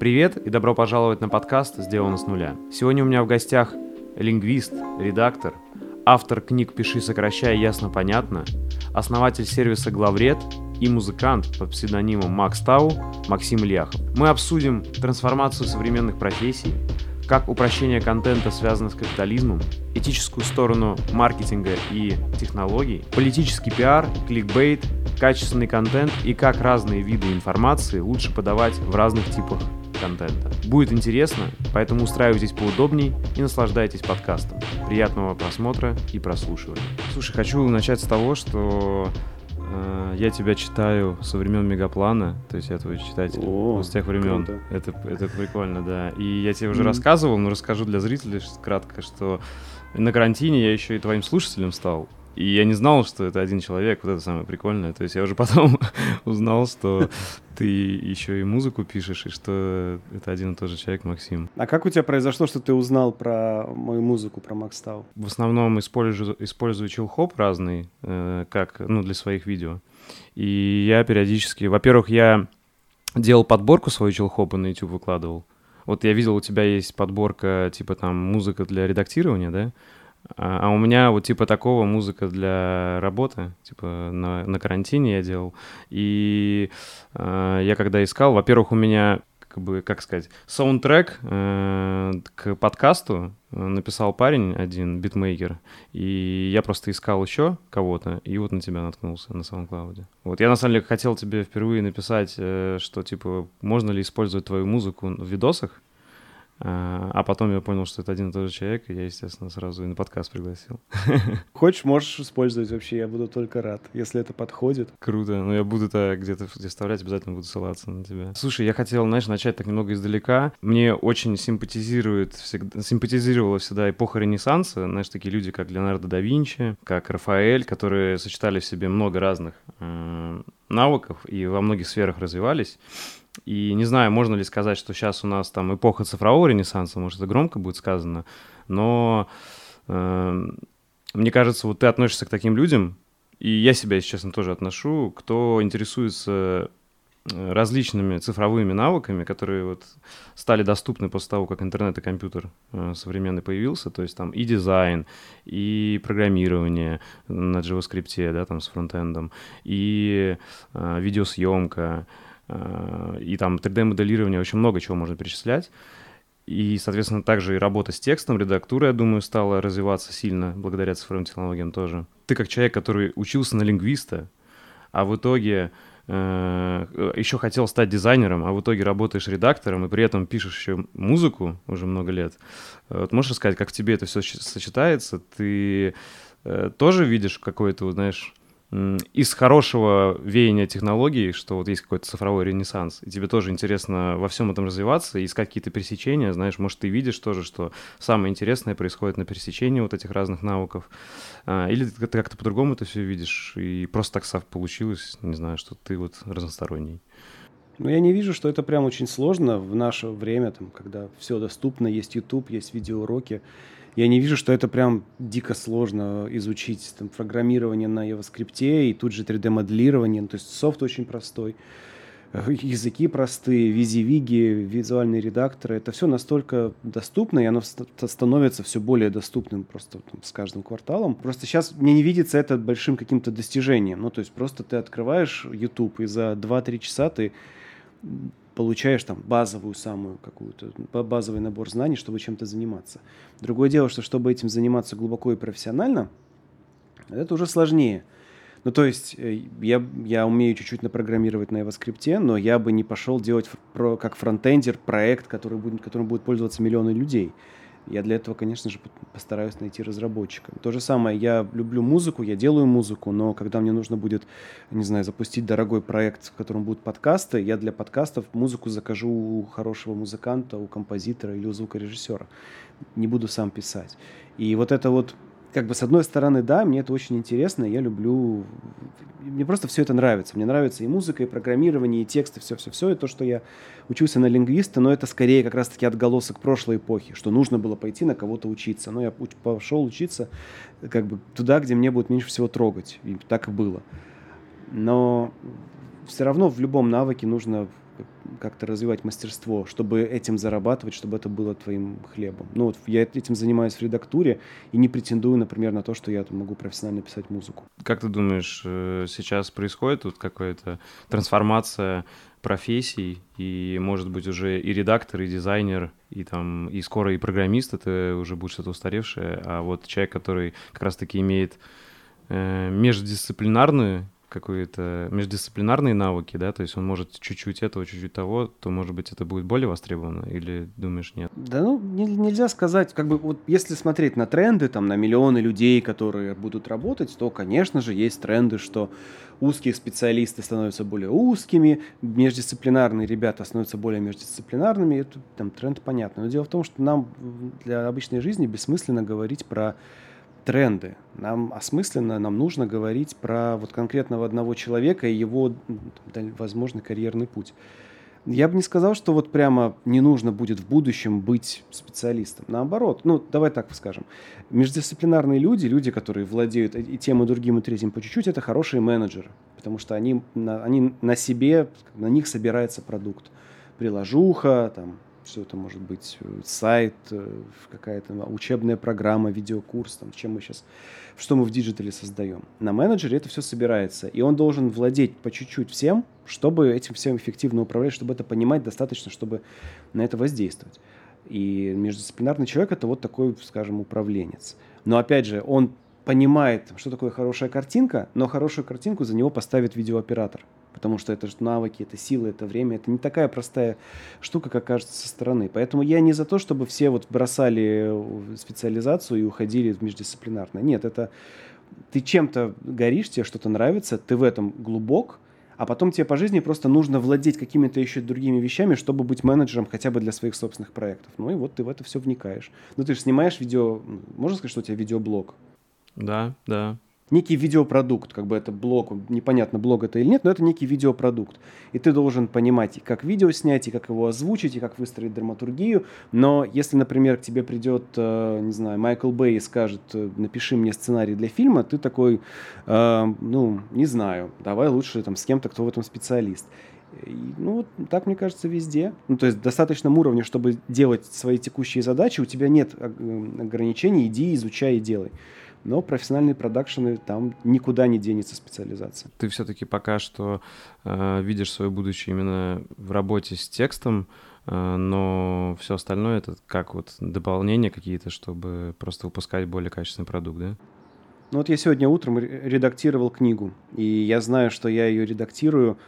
Привет и добро пожаловать на подкаст «Сделано с нуля». Сегодня у меня в гостях лингвист, редактор, автор книг «Пиши, сокращай, ясно, понятно», основатель сервиса «Главред» и музыкант под псевдонимом Макс Тау Максим Ильяхов. Мы обсудим трансформацию современных профессий, как упрощение контента связано с капитализмом, этическую сторону маркетинга и технологий, политический пиар, кликбейт, качественный контент и как разные виды информации лучше подавать в разных типах контента. Будет интересно, поэтому устраивайтесь поудобней и наслаждайтесь подкастом. Приятного просмотра и прослушивания. Слушай, хочу начать с того, что э, я тебя читаю со времен Мегаплана, то есть я твой читатель О, с тех времен. круто. Это, это прикольно, да. И я тебе уже Мгм. рассказывал, но расскажу для зрителей кратко, что на карантине я еще и твоим слушателем стал. И я не знал, что это один человек, вот это самое прикольное. То есть я уже потом узнал, что ты еще и музыку пишешь, и что это один и тот же человек, Максим. А как у тебя произошло, что ты узнал про мою музыку, про Макс Тау? В основном использую, использую чилхоп разный, э, как, ну, для своих видео. И я периодически... Во-первых, я делал подборку свою чилхопа на YouTube выкладывал. Вот я видел, у тебя есть подборка, типа там музыка для редактирования, да? А, а у меня вот типа такого музыка для работы, типа на, на карантине я делал. И э, я когда искал, во-первых, у меня как бы, как сказать, саундтрек э, к подкасту э, написал парень один, битмейкер, и я просто искал еще кого-то, и вот на тебя наткнулся на SoundCloud. Вот я на самом деле хотел тебе впервые написать, э, что типа можно ли использовать твою музыку в видосах, а а потом я понял, что это один и тот же человек, и я, естественно, сразу и на подкаст пригласил. Хочешь, можешь использовать вообще, я буду только рад, если это подходит. Круто. Ну, я буду это где-то вставлять, обязательно буду ссылаться на тебя. Слушай, я хотел, знаешь, начать так немного издалека. Мне очень симпатизирует всегда, симпатизировала всегда эпоха Ренессанса. Знаешь, такие люди, как Леонардо да Винчи, как Рафаэль, которые сочетали в себе много разных э, навыков и во многих сферах развивались. И не знаю, можно ли сказать, что сейчас у нас там эпоха цифрового ренессанса, может, это громко будет сказано, но э, мне кажется, вот ты относишься к таким людям, и я себя, если честно, тоже отношу, кто интересуется э, различными цифровыми навыками, которые вот стали доступны после того, как интернет и компьютер э, современный появился, то есть там и дизайн, и программирование на JavaScript, да, там с фронтендом, и э, видеосъемка, и там 3D-моделирование, очень много чего можно перечислять. И, соответственно, также и работа с текстом, редактура, я думаю, стала развиваться сильно благодаря цифровым технологиям тоже. Ты как человек, который учился на лингвиста, а в итоге э, еще хотел стать дизайнером, а в итоге работаешь редактором и при этом пишешь еще музыку уже много лет. Э, Вот можешь рассказать, как в тебе это все сочетается? Ты э, тоже видишь какой-то, знаешь, из хорошего веяния технологий, что вот есть какой-то цифровой ренессанс, и тебе тоже интересно во всем этом развиваться, и искать какие-то пересечения, знаешь, может, ты видишь тоже, что самое интересное происходит на пересечении вот этих разных навыков, А, или ты как- как-то по-другому это все видишь, и просто так сов- получилось, не знаю, что ты вот разносторонний. Но я не вижу, что это прям очень сложно в наше время, там, когда все доступно, есть YouTube, есть видеоуроки. Я не вижу, что это прям дико сложно изучить там, программирование на JavaScript и тут же 3D-моделирование. Ну, То есть софт очень простой, э, языки простые, визи-виги, визуальные редакторы. Это все настолько доступно, и оно ст- становится все более доступным просто там, с каждым кварталом. Просто сейчас мне не видится это большим каким-то достижением. Ну, то есть просто ты открываешь YouTube, и за 2-3 часа ты получаешь там базовую самую какую-то, ба- базовый набор знаний, чтобы чем-то заниматься. Другое дело, что чтобы этим заниматься глубоко и профессионально, это уже сложнее. Ну, то есть, э, я, я умею чуть-чуть напрограммировать на JavaScript, но я бы не пошел делать про, как фронтендер проект, который будет, которым будут пользоваться миллионы людей. Я для этого, конечно же, постараюсь найти разработчика. То же самое, я люблю музыку, я делаю музыку, но когда мне нужно будет, не знаю, запустить дорогой проект, в котором будут подкасты, я для подкастов музыку закажу у хорошего музыканта, у композитора или у звукорежиссера. Не буду сам писать. И вот это вот как бы с одной стороны, да, мне это очень интересно, я люблю, мне просто все это нравится. Мне нравится и музыка, и программирование, и тексты, все-все-все, и то, что я учился на лингвиста, но это скорее как раз-таки отголосок прошлой эпохи, что нужно было пойти на кого-то учиться. Но я пошел учиться как бы туда, где мне будет меньше всего трогать, и так и было. Но все равно в любом навыке нужно как-то развивать мастерство, чтобы этим зарабатывать, чтобы это было твоим хлебом. Ну вот я этим занимаюсь в редактуре и не претендую, например, на то, что я могу профессионально писать музыку. Как ты думаешь, э, сейчас происходит вот какая-то трансформация профессий, и, может быть, уже и редактор, и дизайнер, и там, и скоро и программист, это уже будет что-то устаревшее, а вот человек, который как раз-таки имеет э, междисциплинарную какие-то междисциплинарные навыки, да, то есть он может чуть-чуть этого, чуть-чуть того, то, может быть, это будет более востребовано, или думаешь, нет? Да, ну, не, нельзя сказать, как бы, вот если смотреть на тренды, там, на миллионы людей, которые будут работать, то, конечно же, есть тренды, что узкие специалисты становятся более узкими, междисциплинарные ребята становятся более междисциплинарными, это там тренд понятно. Но дело в том, что нам для обычной жизни бессмысленно говорить про тренды. Нам осмысленно, нам нужно говорить про вот конкретного одного человека и его, возможно, карьерный путь. Я бы не сказал, что вот прямо не нужно будет в будущем быть специалистом. Наоборот, ну давай так скажем. Междисциплинарные люди, люди, которые владеют и тем, и другим, и третьим по чуть-чуть, это хорошие менеджеры, потому что они они на себе, на них собирается продукт. Приложуха, там, все это может быть э, сайт, э, какая-то учебная программа, видеокурс, там, чем мы сейчас, что мы в диджитале создаем. На менеджере это все собирается, и он должен владеть по чуть-чуть всем, чтобы этим всем эффективно управлять, чтобы это понимать достаточно, чтобы на это воздействовать. И междисциплинарный человек это вот такой, скажем, управленец. Но опять же, он понимает, что такое хорошая картинка, но хорошую картинку за него поставит видеооператор потому что это же навыки, это силы, это время, это не такая простая штука, как кажется со стороны. Поэтому я не за то, чтобы все вот бросали специализацию и уходили в междисциплинарное. Нет, это ты чем-то горишь, тебе что-то нравится, ты в этом глубок, а потом тебе по жизни просто нужно владеть какими-то еще другими вещами, чтобы быть менеджером хотя бы для своих собственных проектов. Ну и вот ты в это все вникаешь. Ну ты же снимаешь видео, можно сказать, что у тебя видеоблог? Да, да некий видеопродукт, как бы это блог, непонятно, блог это или нет, но это некий видеопродукт. И ты должен понимать, как видео снять, и как его озвучить, и как выстроить драматургию. Но если, например, к тебе придет, э, не знаю, Майкл Бэй и скажет, э, напиши мне сценарий для фильма, ты такой, э, ну, не знаю, давай лучше там с кем-то, кто в этом специалист. И, ну, так, мне кажется, везде. Ну, то есть в достаточном уровне, чтобы делать свои текущие задачи, у тебя нет ограничений, иди, изучай и делай но профессиональные продакшены там никуда не денется специализация. Ты все-таки пока что э, видишь свое будущее именно в работе с текстом, э, но все остальное это как вот дополнения какие-то, чтобы просто выпускать более качественный продукт, да? Ну вот я сегодня утром редактировал книгу, и я знаю, что я ее редактирую.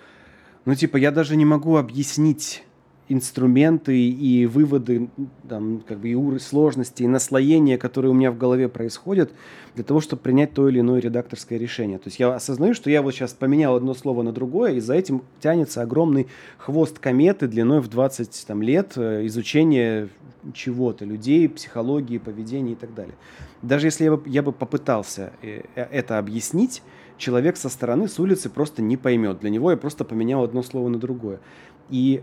Ну типа я даже не могу объяснить инструменты и выводы, там, как бы и сложности, и наслоения, которые у меня в голове происходят, для того, чтобы принять то или иное редакторское решение. То есть я осознаю, что я вот сейчас поменял одно слово на другое, и за этим тянется огромный хвост кометы длиной в 20 там, лет э, изучения чего-то, людей, психологии, поведения и так далее. Даже если я бы, я бы попытался э, э, это объяснить, человек со стороны, с улицы просто не поймет. Для него я просто поменял одно слово на другое. И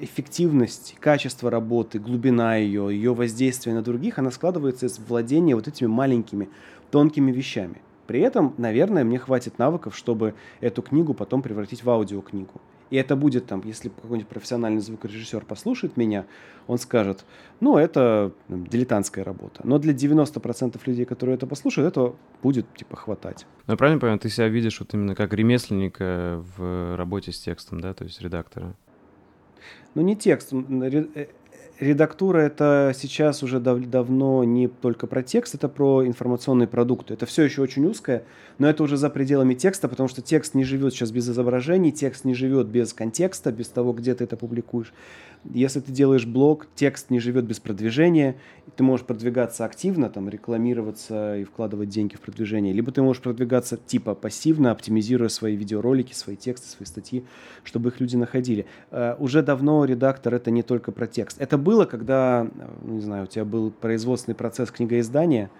эффективность, качество работы, глубина ее, ее воздействие на других, она складывается из владения вот этими маленькими, тонкими вещами. При этом, наверное, мне хватит навыков, чтобы эту книгу потом превратить в аудиокнигу. И это будет там, если какой-нибудь профессиональный звукорежиссер послушает меня, он скажет, ну, это там, дилетантская работа. Но для 90% людей, которые это послушают, этого будет, типа, хватать. Ну, правильно понимаю, ты себя видишь вот именно как ремесленника в работе с текстом, да, то есть редактора? Ну, не текст. Э, редактура это сейчас уже дав давно не только про текст, это про информационные продукты. Это все еще очень узкое, но это уже за пределами текста, потому что текст не живет сейчас без изображений, текст не живет без контекста, без того, где ты это публикуешь. Если ты делаешь блог, текст не живет без продвижения, ты можешь продвигаться активно, там, рекламироваться и вкладывать деньги в продвижение, либо ты можешь продвигаться типа пассивно, оптимизируя свои видеоролики, свои тексты, свои статьи, чтобы их люди находили. Uh, уже давно редактор это не только про текст. Это было, когда, не знаю, у тебя был производственный процесс книгоиздания,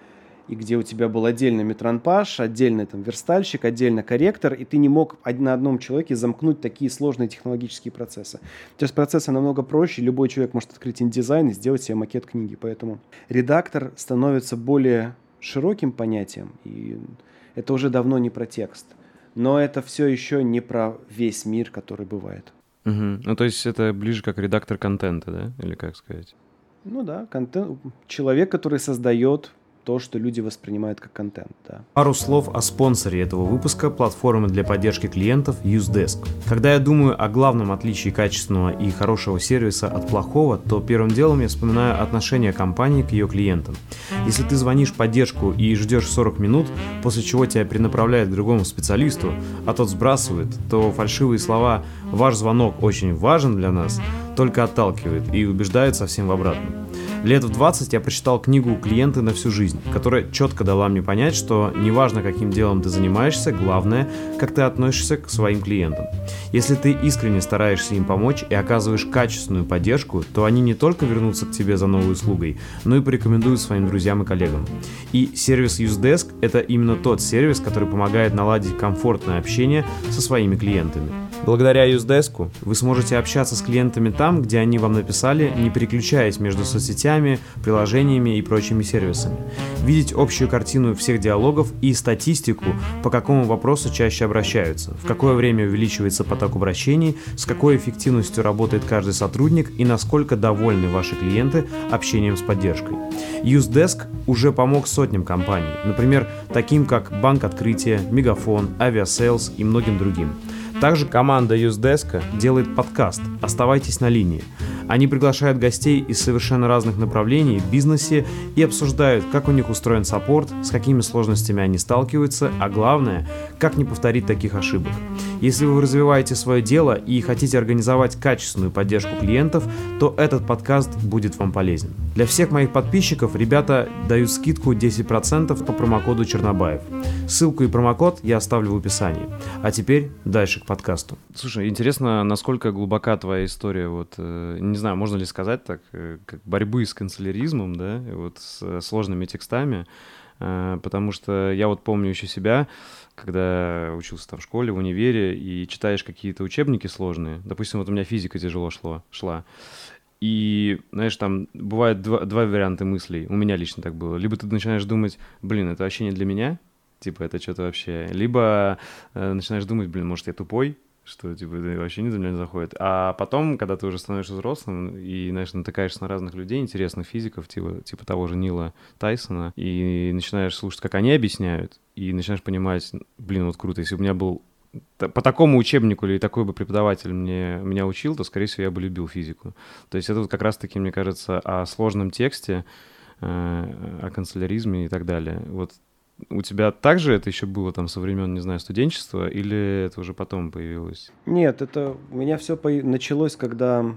и где у тебя был отдельный метронпаж, отдельный там верстальщик, отдельно корректор, и ты не мог на одном человеке замкнуть такие сложные технологические процессы. Сейчас процессы намного проще, любой человек может открыть индизайн и сделать себе макет книги, поэтому редактор становится более широким понятием, и это уже давно не про текст. Но это все еще не про весь мир, который бывает. Угу. Ну, то есть это ближе как редактор контента, да? Или как сказать? Ну да, контент. Человек, который создает то, что люди воспринимают как контент. Да. Пару слов о спонсоре этого выпуска – платформы для поддержки клиентов UseDesk. Когда я думаю о главном отличии качественного и хорошего сервиса от плохого, то первым делом я вспоминаю отношение компании к ее клиентам. Если ты звонишь в поддержку и ждешь 40 минут, после чего тебя перенаправляют к другому специалисту, а тот сбрасывает, то фальшивые слова «ваш звонок очень важен для нас» только отталкивает и убеждает совсем в обратном. Лет в 20 я прочитал книгу «Клиенты на всю жизнь», которая четко дала мне понять, что неважно, каким делом ты занимаешься, главное, как ты относишься к своим клиентам. Если ты искренне стараешься им помочь и оказываешь качественную поддержку, то они не только вернутся к тебе за новой услугой, но и порекомендуют своим друзьям и коллегам. И сервис UseDesk – это именно тот сервис, который помогает наладить комфортное общение со своими клиентами. Благодаря UseDesk вы сможете общаться с клиентами там, где они вам написали, не переключаясь между соцсетями, приложениями и прочими сервисами. Видеть общую картину всех диалогов и статистику, по какому вопросу чаще обращаются, в какое время увеличивается поток обращений, с какой эффективностью работает каждый сотрудник и насколько довольны ваши клиенты общением с поддержкой. UseDesk уже помог сотням компаний, например, таким как Банк Открытия, Мегафон, Aviasales и многим другим. Также команда UseDesk делает подкаст «Оставайтесь на линии». Они приглашают гостей из совершенно разных направлений в бизнесе и обсуждают, как у них устроен саппорт, с какими сложностями они сталкиваются, а главное, как не повторить таких ошибок. Если вы развиваете свое дело и хотите организовать качественную поддержку клиентов, то этот подкаст будет вам полезен. Для всех моих подписчиков ребята дают скидку 10% по промокоду Чернобаев. Ссылку и промокод я оставлю в описании. А теперь дальше к подкасту. Слушай, интересно, насколько глубока твоя история, вот, э, не знаю, можно ли сказать так, э, как борьбы с канцеляризмом, да, вот с э, сложными текстами, потому что я вот помню еще себя, когда учился там в школе, в универе, и читаешь какие-то учебники сложные, допустим, вот у меня физика тяжело шло, шла, и, знаешь, там бывают два, два варианта мыслей. У меня лично так было. Либо ты начинаешь думать, блин, это вообще не для меня, типа, это что-то вообще. Либо э, начинаешь думать, блин, может, я тупой, что, типа, это вообще не за меня заходит. А потом, когда ты уже становишься взрослым и, знаешь, натыкаешься на разных людей, интересных физиков, типа, типа того же Нила Тайсона, и начинаешь слушать, как они объясняют, и начинаешь понимать, блин, вот круто, если бы у меня был по такому учебнику или такой бы преподаватель мне, меня учил, то, скорее всего, я бы любил физику. То есть это вот как раз-таки, мне кажется, о сложном тексте, э, о канцеляризме и так далее. Вот у тебя также это еще было там со времен, не знаю, студенчества, или это уже потом появилось? Нет, это у меня все по... началось, когда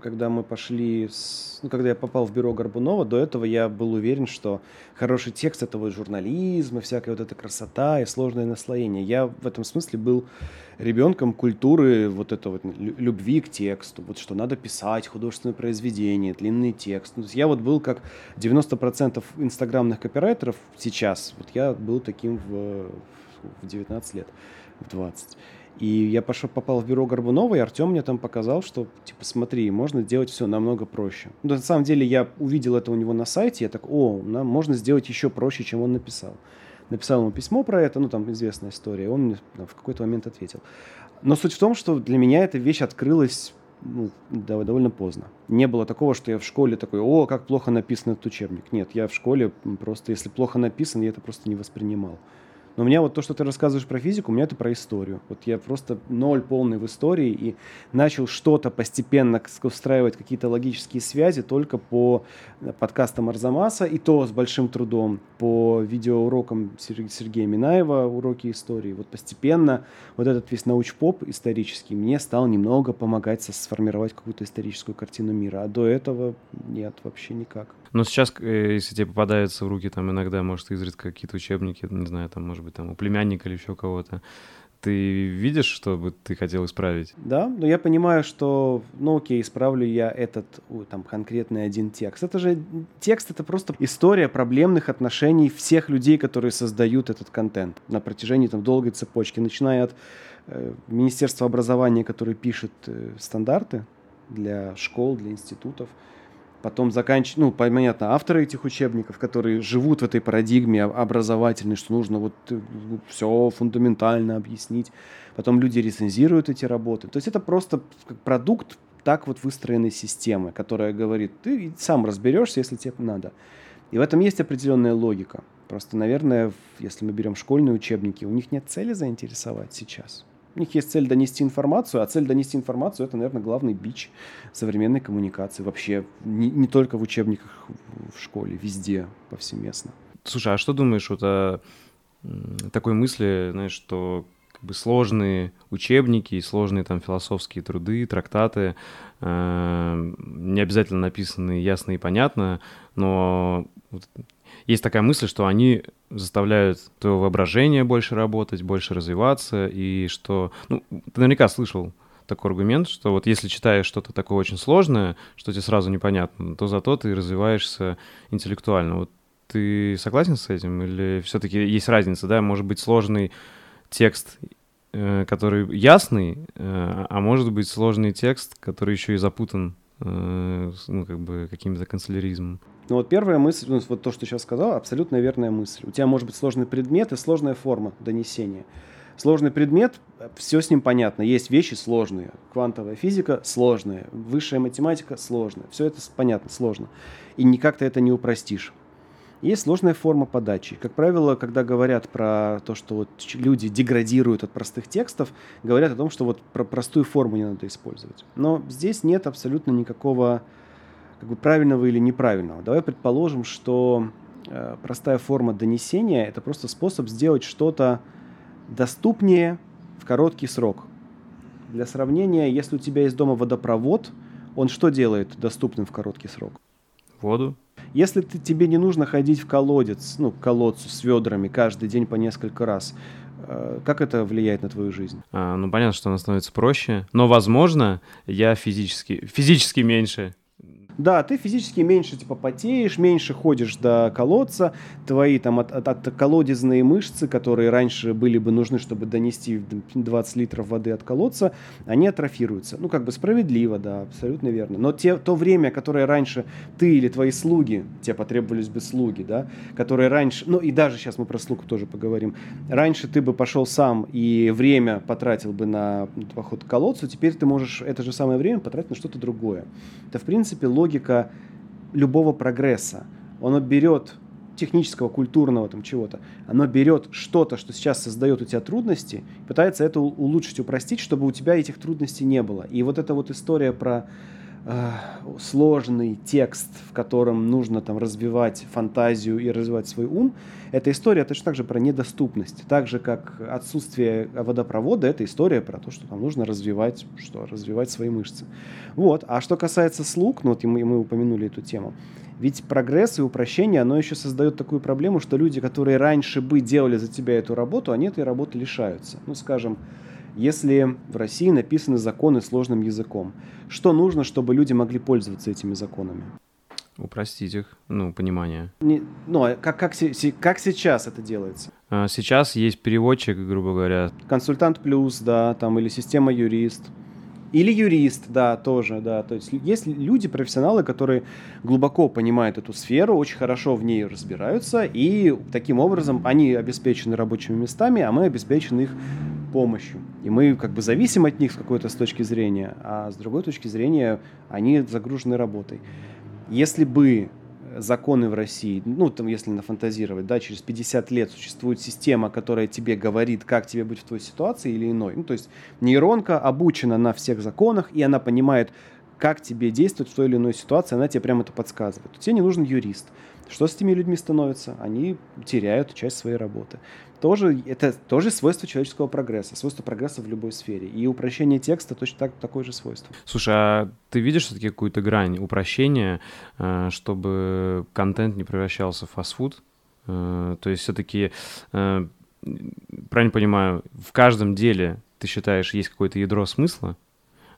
когда мы пошли, с, ну, когда я попал в бюро Горбунова, до этого я был уверен, что хороший текст это вот журнализм и всякая вот эта красота и сложное наслоение. Я в этом смысле был ребенком культуры вот этого вот любви к тексту, вот что надо писать художественное произведение, длинный текст. Ну, я вот был как 90% инстаграмных копирайтеров сейчас, вот я был таким в, в 19 лет, в 20. И я пошел, попал в бюро Горбунова, и Артем мне там показал, что, типа, смотри, можно сделать все намного проще. Ну, на самом деле, я увидел это у него на сайте, я так, о, нам можно сделать еще проще, чем он написал. Написал ему письмо про это, ну, там известная история, он мне там, в какой-то момент ответил. Но суть в том, что для меня эта вещь открылась ну, довольно поздно. Не было такого, что я в школе такой, о, как плохо написан этот учебник. Нет, я в школе просто, если плохо написан, я это просто не воспринимал. Но у меня вот то, что ты рассказываешь про физику, у меня это про историю. Вот я просто ноль полный в истории и начал что-то постепенно устраивать какие-то логические связи только по э, подкастам Арзамаса, и то с большим трудом, по видеоурокам Сергея Минаева, уроки истории. Вот постепенно вот этот весь научпоп исторический мне стал немного помогать сформировать какую-то историческую картину мира. А до этого нет, вообще никак. Но сейчас, э, если тебе попадаются в руки там иногда, может, изредка какие-то учебники, не знаю, там, может быть, там у племянника или еще кого-то, ты видишь, что бы ты хотел исправить? Да, но я понимаю, что, ну окей, исправлю я этот там конкретный один текст. Это же текст, это просто история проблемных отношений всех людей, которые создают этот контент на протяжении там долгой цепочки, начиная от э, Министерства образования, которое пишет э, стандарты для школ, для институтов, потом заканчивать, ну, понятно, авторы этих учебников, которые живут в этой парадигме образовательной, что нужно вот э, все фундаментально объяснить. Потом люди рецензируют эти работы. То есть это просто продукт так вот выстроенной системы, которая говорит, ты сам разберешься, если тебе надо. И в этом есть определенная логика. Просто, наверное, если мы берем школьные учебники, у них нет цели заинтересовать сейчас. У них есть цель донести информацию, а цель донести информацию – это, наверное, главный бич современной коммуникации. Вообще, не, не только в учебниках в школе, везде, повсеместно. Слушай, а что думаешь вот о такой мысли, знаешь, что как бы сложные учебники, сложные там философские труды, трактаты, э, не обязательно написанные ясно и понятно, но есть такая мысль, что они заставляют твое воображение больше работать, больше развиваться, и что... Ну, ты наверняка слышал такой аргумент, что вот если читаешь что-то такое очень сложное, что тебе сразу непонятно, то зато ты развиваешься интеллектуально. Вот ты согласен с этим? Или все-таки есть разница, да? Может быть, сложный текст, э, который ясный, э, а может быть, сложный текст, который еще и запутан Э, ну, как бы каким-то канцеляризмом. Ну вот первая мысль, ну, вот то, что сейчас сказал, абсолютно верная мысль. У тебя может быть сложный предмет и сложная форма донесения. Сложный предмет, все с ним понятно. Есть вещи сложные. Квантовая физика сложная, высшая математика сложная. Все это понятно, сложно. И никак ты это не упростишь. Есть сложная форма подачи. Как правило, когда говорят про то, что вот люди деградируют от простых текстов, говорят о том, что вот про простую форму не надо использовать. Но здесь нет абсолютно никакого как бы правильного или неправильного. Давай предположим, что э, простая форма донесения – это просто способ сделать что-то доступнее в короткий срок. Для сравнения, если у тебя есть дома водопровод, он что делает доступным в короткий срок? Воду. Если ты, тебе не нужно ходить в колодец, ну, к колодцу с ведрами каждый день по несколько раз, э, как это влияет на твою жизнь? А, ну, понятно, что она становится проще, но, возможно, я физически, физически меньше да, ты физически меньше типа потеешь, меньше ходишь до колодца, твои там от, от, от колодезные мышцы, которые раньше были бы нужны, чтобы донести 20 литров воды от колодца, они атрофируются. Ну, как бы справедливо, да, абсолютно верно. Но те, то время, которое раньше ты или твои слуги, тебе потребовались бы слуги, да, которые раньше, ну и даже сейчас мы про слуг тоже поговорим, раньше ты бы пошел сам и время потратил бы на поход к колодцу, теперь ты можешь это же самое время потратить на что-то другое. Это, в принципе, логика логика любого прогресса. Оно берет технического, культурного там чего-то, оно берет что-то, что сейчас создает у тебя трудности, пытается это улучшить, упростить, чтобы у тебя этих трудностей не было. И вот эта вот история про сложный текст, в котором нужно там развивать фантазию и развивать свой ум, эта история точно так же про недоступность. Так же, как отсутствие водопровода, это история про то, что там нужно развивать, что, развивать свои мышцы. Вот. А что касается слуг, ну вот и мы, мы упомянули эту тему, ведь прогресс и упрощение, оно еще создает такую проблему, что люди, которые раньше бы делали за тебя эту работу, они этой работы лишаются. Ну, скажем, если в России написаны законы сложным языком, что нужно, чтобы люди могли пользоваться этими законами? Упростить их, ну, понимание. Не, ну, а как, как, как сейчас это делается? А, сейчас есть переводчик, грубо говоря. Консультант плюс, да, там, или система юрист. Или юрист, да, тоже, да. То есть есть люди, профессионалы, которые глубоко понимают эту сферу, очень хорошо в ней разбираются, и таким образом они обеспечены рабочими местами, а мы обеспечены их помощью. И мы как бы зависим от них с какой-то с точки зрения, а с другой точки зрения они загружены работой. Если бы законы в России, ну, там, если нафантазировать, да, через 50 лет существует система, которая тебе говорит, как тебе быть в твоей ситуации или иной. Ну, то есть нейронка обучена на всех законах, и она понимает, как тебе действовать в той или иной ситуации, она тебе прямо это подсказывает. Тебе не нужен юрист. Что с этими людьми становится? Они теряют часть своей работы тоже, это тоже свойство человеческого прогресса, свойство прогресса в любой сфере. И упрощение текста точно так, такое же свойство. Слушай, а ты видишь все-таки какую-то грань упрощения, э, чтобы контент не превращался в фастфуд? Э, то есть все-таки, э, правильно понимаю, в каждом деле ты считаешь, есть какое-то ядро смысла,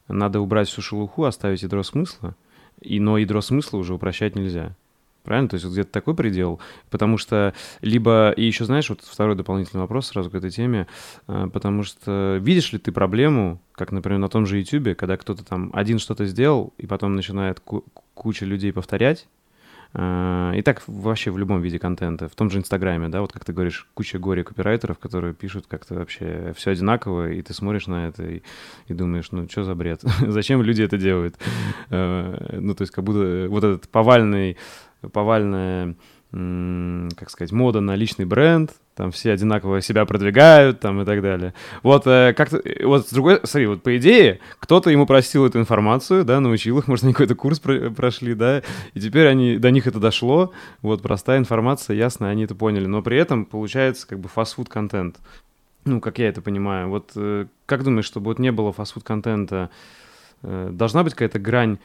надо убрать всю шелуху, оставить ядро смысла, и, но ядро смысла уже упрощать нельзя. Правильно? То есть вот где-то такой предел. Потому что либо... И еще, знаешь, вот второй дополнительный вопрос сразу к этой теме. Э, потому что видишь ли ты проблему, как, например, на том же YouTube, когда кто-то там один что-то сделал, и потом начинает куча людей повторять, э, и так вообще в любом виде контента, в том же Инстаграме, да, вот как ты говоришь, куча горе копирайтеров, которые пишут как-то вообще все одинаково, и ты смотришь на это и, и думаешь, ну что за бред, зачем люди это делают? Э, ну то есть как будто вот этот повальный повальная, как сказать, мода на личный бренд, там все одинаково себя продвигают, там и так далее. Вот э, как-то, вот с другой, смотри, вот по идее, кто-то ему простил эту информацию, да, научил их, может, они какой-то курс про- прошли, да, и теперь они, до них это дошло, вот простая информация, ясно, они это поняли, но при этом получается как бы фастфуд контент. Ну, как я это понимаю. Вот э, как думаешь, чтобы вот не было фастфуд контента, э, должна быть какая-то грань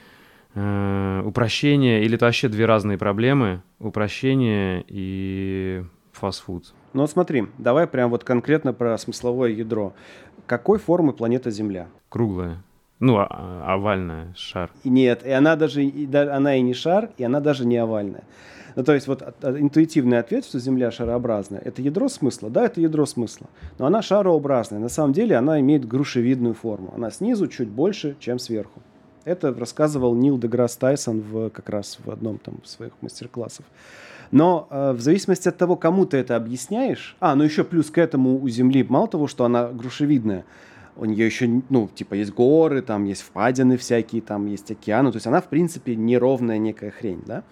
э, упрощение, или это вообще две разные проблемы, упрощение и фастфуд? Ну смотри, давай прям вот конкретно про смысловое ядро. Какой формы планета Земля? Круглая. Ну, а, а, овальная, шар. Нет, и она даже, и, да, она и не шар, и она даже не овальная. Ну, то есть вот интуитивный ответ, что Земля шарообразная, это ядро смысла? Да, это ядро смысла. Но она шарообразная. На самом деле она имеет грушевидную форму. Она снизу чуть больше, чем сверху. Это рассказывал Нил Деграсс Тайсон в, как раз в одном там своих мастер-классов. Но э, в зависимости от того, кому ты это объясняешь... А, ну еще плюс к этому у Земли, мало того, что она грушевидная, у нее еще, ну, типа, есть горы, там есть впадины всякие, там есть океаны. То есть она, в принципе, неровная некая хрень, да?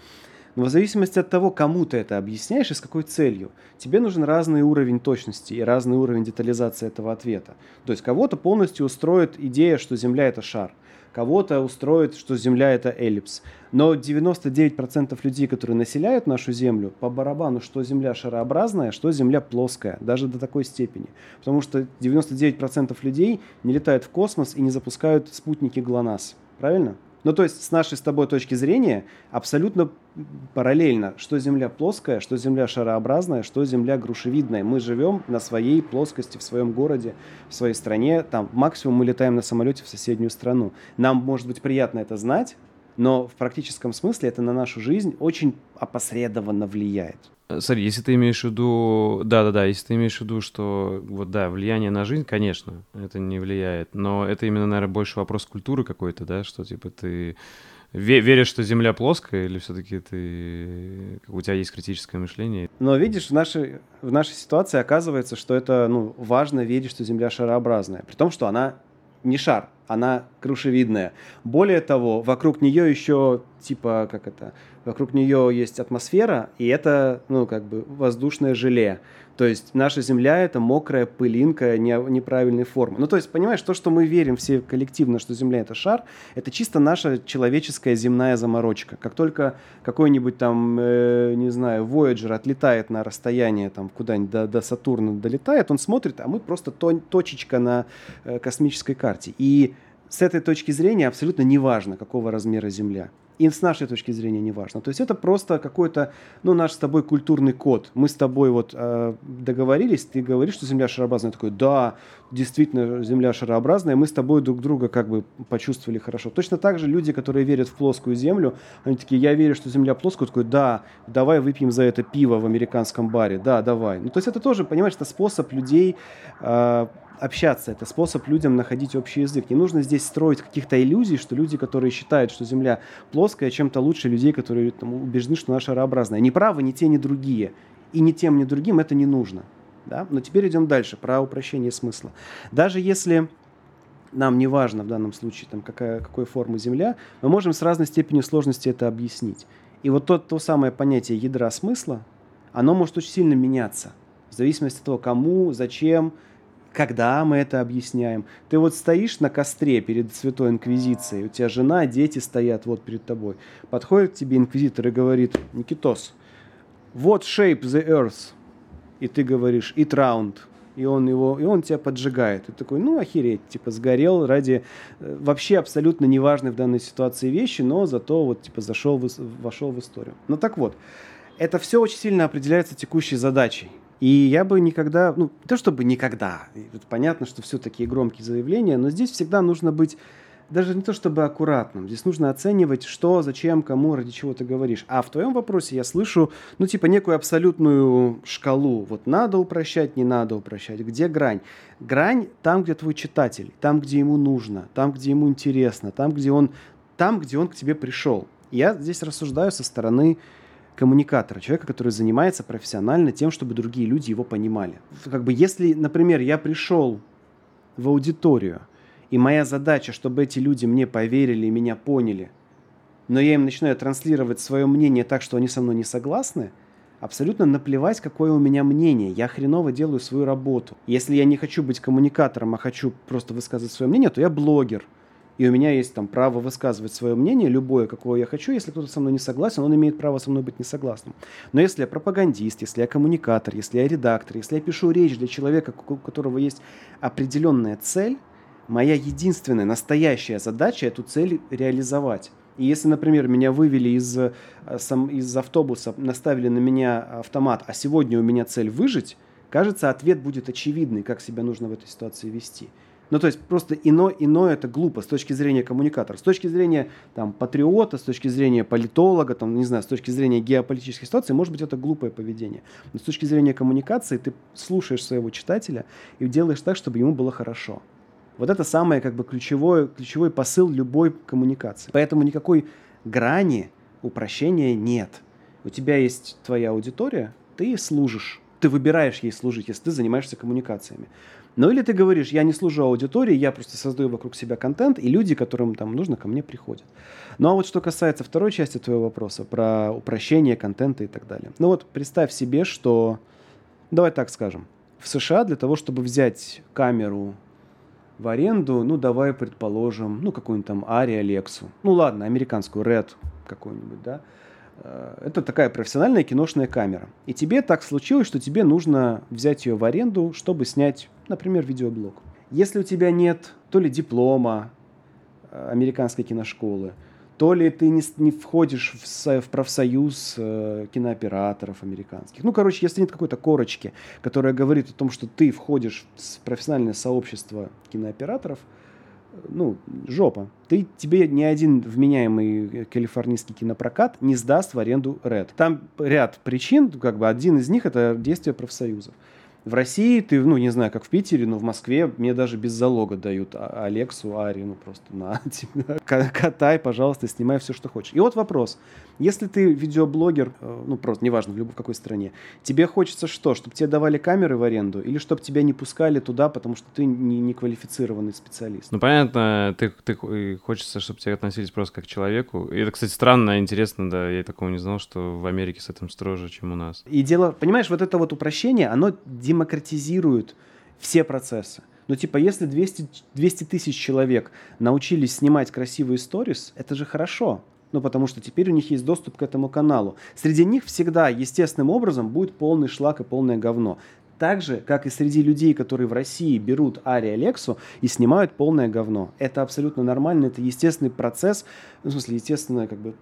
Но в зависимости от того, кому ты это объясняешь и с какой целью, тебе нужен разный уровень точности и разный уровень детализации этого ответа. То есть кого-то полностью устроит идея, что Земля – это шар – Кого-то устроит, что Земля это эллипс. Но 99% людей, которые населяют нашу Землю, по барабану, что Земля шарообразная, что Земля плоская, даже до такой степени. Потому что 99% людей не летают в космос и не запускают спутники ГЛОНАСС. Правильно? Ну, то есть, с нашей с тобой точки зрения, абсолютно параллельно, что Земля плоская, что Земля шарообразная, что Земля грушевидная. Мы живем на своей плоскости, в своем городе, в своей стране. Там максимум мы летаем на самолете в соседнюю страну. Нам, может быть, приятно это знать, но в практическом смысле это на нашу жизнь очень опосредованно влияет. Смотри, если ты имеешь в виду, да-да-да, если ты имеешь в виду, что вот да, влияние на жизнь, конечно, это не влияет, но это именно, наверное, больше вопрос культуры какой-то, да, что типа ты веришь, что Земля плоская, или все-таки ты у тебя есть критическое мышление? Но видишь, в нашей, в нашей ситуации оказывается, что это ну, важно верить, что Земля шарообразная, при том, что она не шар, она крушевидная. Более того, вокруг нее еще типа, как это, вокруг нее есть атмосфера, и это, ну, как бы воздушное желе. То есть наша Земля — это мокрая пылинка не, неправильной формы. Ну, то есть, понимаешь, то, что мы верим все коллективно, что Земля — это шар, это чисто наша человеческая земная заморочка. Как только какой-нибудь там, э, не знаю, Voyager отлетает на расстояние там куда-нибудь до, до Сатурна долетает, он смотрит, а мы просто то, точечка на э, космической карте. И с этой точки зрения абсолютно неважно, какого размера Земля и с нашей точки зрения не важно. То есть это просто какой-то, ну, наш с тобой культурный код. Мы с тобой вот э, договорились, ты говоришь, что Земля шарообразная. Я такой, да, действительно, Земля шарообразная. Мы с тобой друг друга как бы почувствовали хорошо. Точно так же люди, которые верят в плоскую Землю, они такие, я верю, что Земля плоская. такой, да, давай выпьем за это пиво в американском баре. Да, давай. Ну, то есть это тоже, понимаешь, это способ людей э, общаться, это способ людям находить общий язык. Не нужно здесь строить каких-то иллюзий, что люди, которые считают, что Земля плоская, чем-то лучше людей, которые там, убеждены, что она шарообразная. Не правы ни те, ни другие. И ни тем, ни другим это не нужно. Да? Но теперь идем дальше, про упрощение смысла. Даже если нам не важно в данном случае, там, какая, какой формы Земля, мы можем с разной степенью сложности это объяснить. И вот то, то самое понятие ядра смысла, оно может очень сильно меняться. В зависимости от того, кому, зачем, когда мы это объясняем. Ты вот стоишь на костре перед Святой Инквизицией, у тебя жена, дети стоят вот перед тобой. Подходит к тебе инквизитор и говорит, Никитос, what shape the earth? И ты говоришь, it round. И он, его, и он тебя поджигает. Ты такой, ну, охереть, типа, сгорел ради э, вообще абсолютно неважной в данной ситуации вещи, но зато вот, типа, зашел, вошел в историю. Ну, так вот, это все очень сильно определяется текущей задачей. И я бы никогда, ну, не то чтобы никогда, понятно, что все такие громкие заявления, но здесь всегда нужно быть даже не то чтобы аккуратным. Здесь нужно оценивать, что, зачем, кому, ради чего ты говоришь. А в твоем вопросе я слышу, ну, типа, некую абсолютную шкалу. Вот надо упрощать, не надо упрощать. Где грань? Грань там, где твой читатель, там, где ему нужно, там, где ему интересно, там, где он, там, где он к тебе пришел. Я здесь рассуждаю со стороны коммуникатора, человека, который занимается профессионально тем, чтобы другие люди его понимали. Как бы если, например, я пришел в аудиторию, и моя задача, чтобы эти люди мне поверили и меня поняли, но я им начинаю транслировать свое мнение так, что они со мной не согласны, абсолютно наплевать, какое у меня мнение. Я хреново делаю свою работу. Если я не хочу быть коммуникатором, а хочу просто высказывать свое мнение, то я блогер – и у меня есть там право высказывать свое мнение, любое, какое я хочу. Если кто-то со мной не согласен, он имеет право со мной быть не согласным. Но если я пропагандист, если я коммуникатор, если я редактор, если я пишу речь для человека, у которого есть определенная цель, моя единственная настоящая задача эту цель реализовать. И если, например, меня вывели из, э, из автобуса, наставили на меня автомат, а сегодня у меня цель выжить, кажется, ответ будет очевидный, как себя нужно в этой ситуации вести. Ну, то есть просто ино, иное это глупо с точки зрения коммуникатора. С точки зрения там, патриота, с точки зрения политолога, там, не знаю, с точки зрения геополитической ситуации, может быть, это глупое поведение. Но с точки зрения коммуникации ты слушаешь своего читателя и делаешь так, чтобы ему было хорошо. Вот это самое как бы ключевой, ключевой посыл любой коммуникации. Поэтому никакой грани упрощения нет. У тебя есть твоя аудитория, ты служишь. Ты выбираешь ей служить, если ты занимаешься коммуникациями. Ну или ты говоришь, я не служу аудитории, я просто создаю вокруг себя контент, и люди, которым там нужно, ко мне приходят. Ну а вот что касается второй части твоего вопроса, про упрощение контента и так далее. Ну вот представь себе, что, давай так скажем, в США для того, чтобы взять камеру в аренду, ну давай предположим, ну какую-нибудь там Ари Алексу, ну ладно, американскую Red какую-нибудь, да, Э, это такая профессиональная киношная камера. И тебе так случилось, что тебе нужно взять ее в аренду, чтобы снять, например, видеоблог. Если у тебя нет то ли диплома э, американской киношколы, то ли ты не, не входишь в, в профсоюз э, кинооператоров американских. Ну, короче, если нет какой-то корочки, которая говорит о том, что ты входишь в профессиональное сообщество кинооператоров – ну, жопа. Ты, тебе ни один вменяемый калифорнийский кинопрокат не сдаст в аренду Red. Там ряд причин, как бы один из них это действие профсоюзов. В России ты, ну, не знаю, как в Питере, но в Москве мне даже без залога дают а, Алексу, Ари, ну, просто на тебя. Катай, пожалуйста, снимай все, что хочешь. И вот вопрос. Если ты видеоблогер, э, ну, просто, неважно, в любой в какой стране, тебе хочется что? Чтобы тебе давали камеры в аренду или чтобы тебя не пускали туда, потому что ты не, не квалифицированный специалист? Ну, понятно, ты, ты хочется, чтобы тебя относились просто как к человеку. И это, кстати, странно, интересно, да, я такого не знал, что в Америке с этим строже, чем у нас. И дело, понимаешь, вот это вот упрощение, оно демократизируют все процессы. Ну, типа, если 200, 200 тысяч человек научились снимать красивые сторис, это же хорошо. Ну, потому что теперь у них есть доступ к этому каналу. Среди них всегда естественным образом будет полный шлак и полное говно. Так же, как и среди людей, которые в России берут Ари Алексу и снимают полное говно. Это абсолютно нормально, это естественный процесс, ну, в смысле, естественный как бы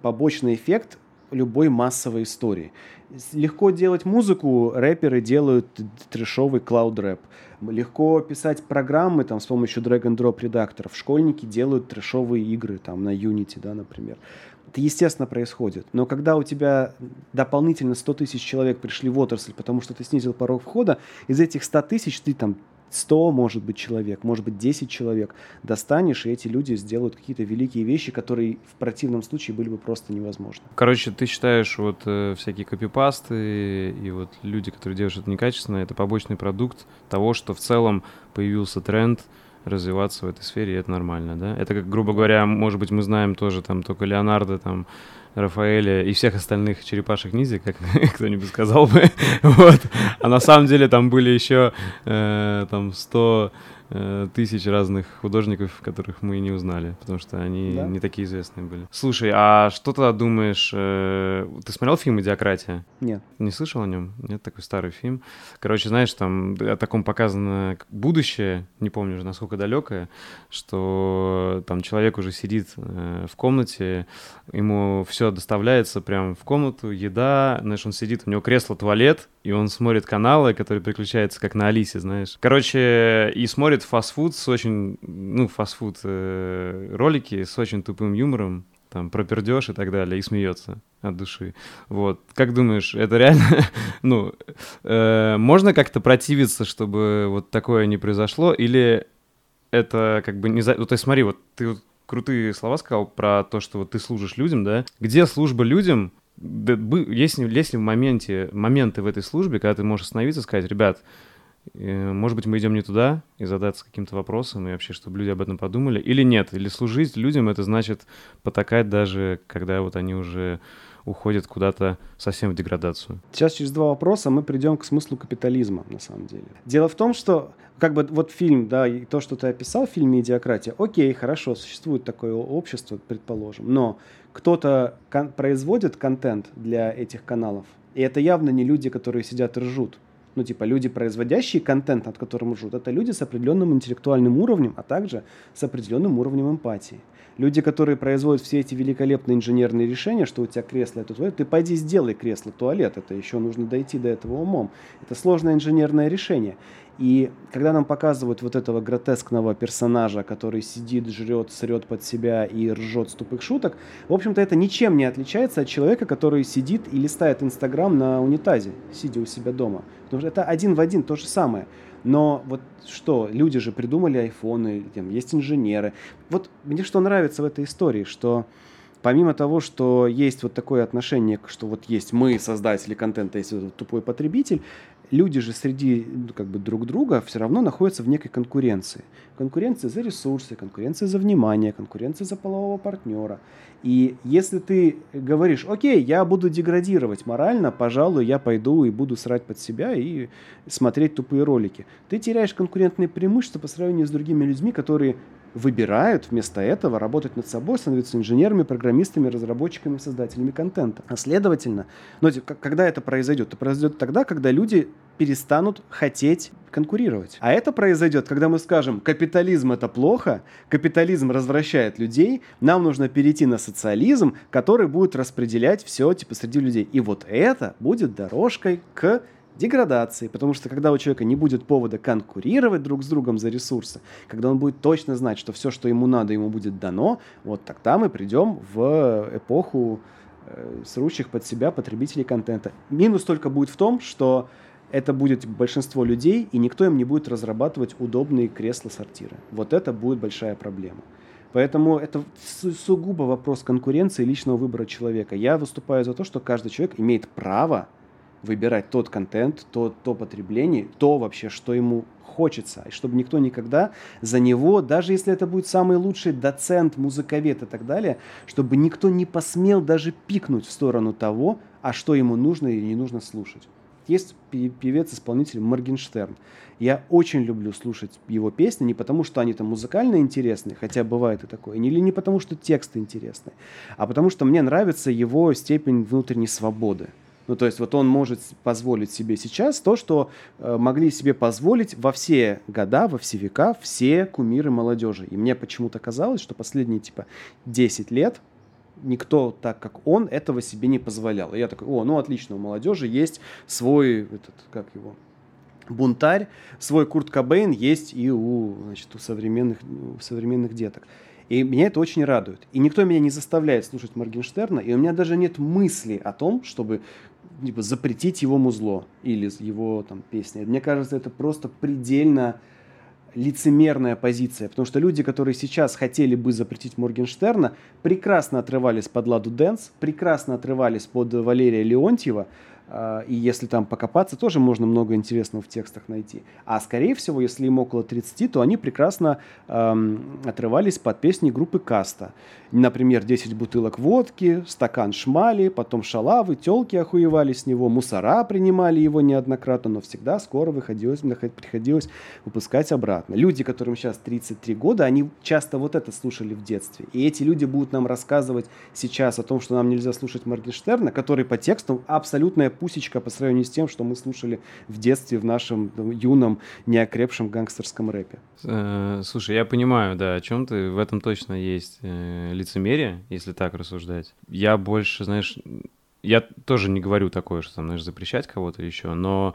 побочный эффект любой массовой истории. Легко делать музыку, рэперы делают трешовый клауд-рэп. Легко писать программы там, с помощью drag-and-drop редакторов. Школьники делают трешовые игры там, на Unity, да, например. Это естественно происходит. Но когда у тебя дополнительно 100 тысяч человек пришли в отрасль, потому что ты снизил порог входа, из этих 100 тысяч ты там 100, может быть, человек, может быть, 10 человек достанешь, и эти люди сделают какие-то великие вещи, которые в противном случае были бы просто невозможны. Короче, ты считаешь, вот э, всякие копипасты и вот люди, которые делают что-то некачественно, это побочный продукт того, что в целом появился тренд развиваться в этой сфере, и это нормально, да? Это как, грубо говоря, может быть, мы знаем тоже там только Леонардо, там, Рафаэля и всех остальных черепашек ниндзя, как кто-нибудь сказал бы. вот. А на самом деле там были еще э, там 100 Э, тысяч разных художников, которых мы не узнали, потому что они да? не такие известные были. Слушай, а что тогда думаешь? Э, ты смотрел фильм «Идиократия»? Нет. Не слышал о нем? Нет, такой старый фильм. Короче, знаешь, там о таком показано будущее, не помню уже, насколько далекое, что там человек уже сидит э, в комнате, ему все доставляется прямо в комнату, еда, знаешь, он сидит, у него кресло, туалет, и он смотрит каналы, которые переключаются как на Алисе, знаешь. Короче, и смотрит фастфуд с очень, ну, фастфуд э, ролики с очень тупым юмором, там, про пердеж и так далее, и смеется от души. Вот. Как думаешь, это реально, ну, э, можно как-то противиться, чтобы вот такое не произошло, или это как бы не за... Ну, то есть смотри, вот ты крутые слова сказал про то, что вот ты служишь людям, да? Где служба людям есть, есть ли в моменте, моменты в этой службе, когда ты можешь остановиться и сказать, ребят, э, может быть, мы идем не туда и задаться каким-то вопросом, и вообще, чтобы люди об этом подумали, или нет? Или служить людям, это значит потакать даже, когда вот они уже уходят куда-то совсем в деградацию. Сейчас через два вопроса мы придем к смыслу капитализма, на самом деле. Дело в том, что как бы вот фильм, да, и то, что ты описал, фильм «Медиакратия», окей, хорошо, существует такое общество, предположим, но кто-то кон- производит контент для этих каналов, и это явно не люди, которые сидят и ржут. Ну, типа, люди, производящие контент, над которым ржут, это люди с определенным интеллектуальным уровнем, а также с определенным уровнем эмпатии. Люди, которые производят все эти великолепные инженерные решения, что у тебя кресло это туалет, ты пойди сделай кресло туалет, это еще нужно дойти до этого умом. Это сложное инженерное решение. И когда нам показывают вот этого гротескного персонажа, который сидит, жрет, срет под себя и ржет с тупых шуток, в общем-то это ничем не отличается от человека, который сидит и листает Инстаграм на унитазе, сидя у себя дома. Потому что это один в один то же самое. Но вот что, люди же придумали айфоны, там, есть инженеры. Вот мне что нравится в этой истории, что помимо того, что есть вот такое отношение, что вот есть мы, создатели контента, есть вот тупой потребитель, люди же среди ну, как бы друг друга все равно находятся в некой конкуренции. Конкуренция за ресурсы, конкуренция за внимание, конкуренция за полового партнера. И если ты говоришь, окей, я буду деградировать морально, пожалуй, я пойду и буду срать под себя и смотреть тупые ролики, ты теряешь конкурентные преимущества по сравнению с другими людьми, которые выбирают вместо этого работать над собой, становиться инженерами, программистами, разработчиками, создателями контента. А следовательно, ну, когда это произойдет? Это произойдет тогда, когда люди перестанут хотеть конкурировать. А это произойдет, когда мы скажем, капитализм это плохо, капитализм развращает людей, нам нужно перейти на социализм, который будет распределять все типа среди людей. И вот это будет дорожкой к деградации, потому что когда у человека не будет повода конкурировать друг с другом за ресурсы, когда он будет точно знать, что все, что ему надо, ему будет дано, вот тогда мы придем в эпоху э, срущих под себя потребителей контента. Минус только будет в том, что это будет большинство людей, и никто им не будет разрабатывать удобные кресла-сортиры. Вот это будет большая проблема. Поэтому это сугубо вопрос конкуренции личного выбора человека. Я выступаю за то, что каждый человек имеет право выбирать тот контент, то, то потребление, то вообще, что ему хочется. И чтобы никто никогда за него, даже если это будет самый лучший доцент, музыковед и так далее, чтобы никто не посмел даже пикнуть в сторону того, а что ему нужно или не нужно слушать. Есть певец-исполнитель Моргенштерн. Я очень люблю слушать его песни, не потому что они там музыкально интересные, хотя бывает и такое, или не потому что тексты интересные, а потому что мне нравится его степень внутренней свободы. Ну, то есть вот он может позволить себе сейчас то, что э, могли себе позволить во все года, во все века все кумиры молодежи. И мне почему-то казалось, что последние типа 10 лет никто так, как он, этого себе не позволял. И я такой, о, ну отлично, у молодежи есть свой, этот, как его, бунтарь, свой Курт Кобейн есть и у, значит, у современных, у современных деток. И меня это очень радует. И никто меня не заставляет слушать Моргенштерна, и у меня даже нет мысли о том, чтобы типа, запретить его музло или его там, песни. Мне кажется, это просто предельно лицемерная позиция, потому что люди, которые сейчас хотели бы запретить Моргенштерна, прекрасно отрывались под Ладу Дэнс, прекрасно отрывались под Валерия Леонтьева, и если там покопаться, тоже можно много интересного в текстах найти. А скорее всего, если им около 30, то они прекрасно эм, отрывались под песни группы Каста. Например, 10 бутылок водки, стакан шмали, потом шалавы, телки охуевали с него, мусора принимали его неоднократно, но всегда скоро выходилось, приходилось выпускать обратно. Люди, которым сейчас 33 года, они часто вот это слушали в детстве. И эти люди будут нам рассказывать сейчас о том, что нам нельзя слушать Моргенштерна, который по тексту абсолютная пусечка по сравнению с тем, что мы слушали в детстве в нашем там, юном, неокрепшем гангстерском рэпе. Э, слушай, я понимаю, да, о чем ты. В этом точно есть э, лицемерие, если так рассуждать. Я больше, знаешь, я тоже не говорю такое, что там, знаешь, запрещать кого-то еще, но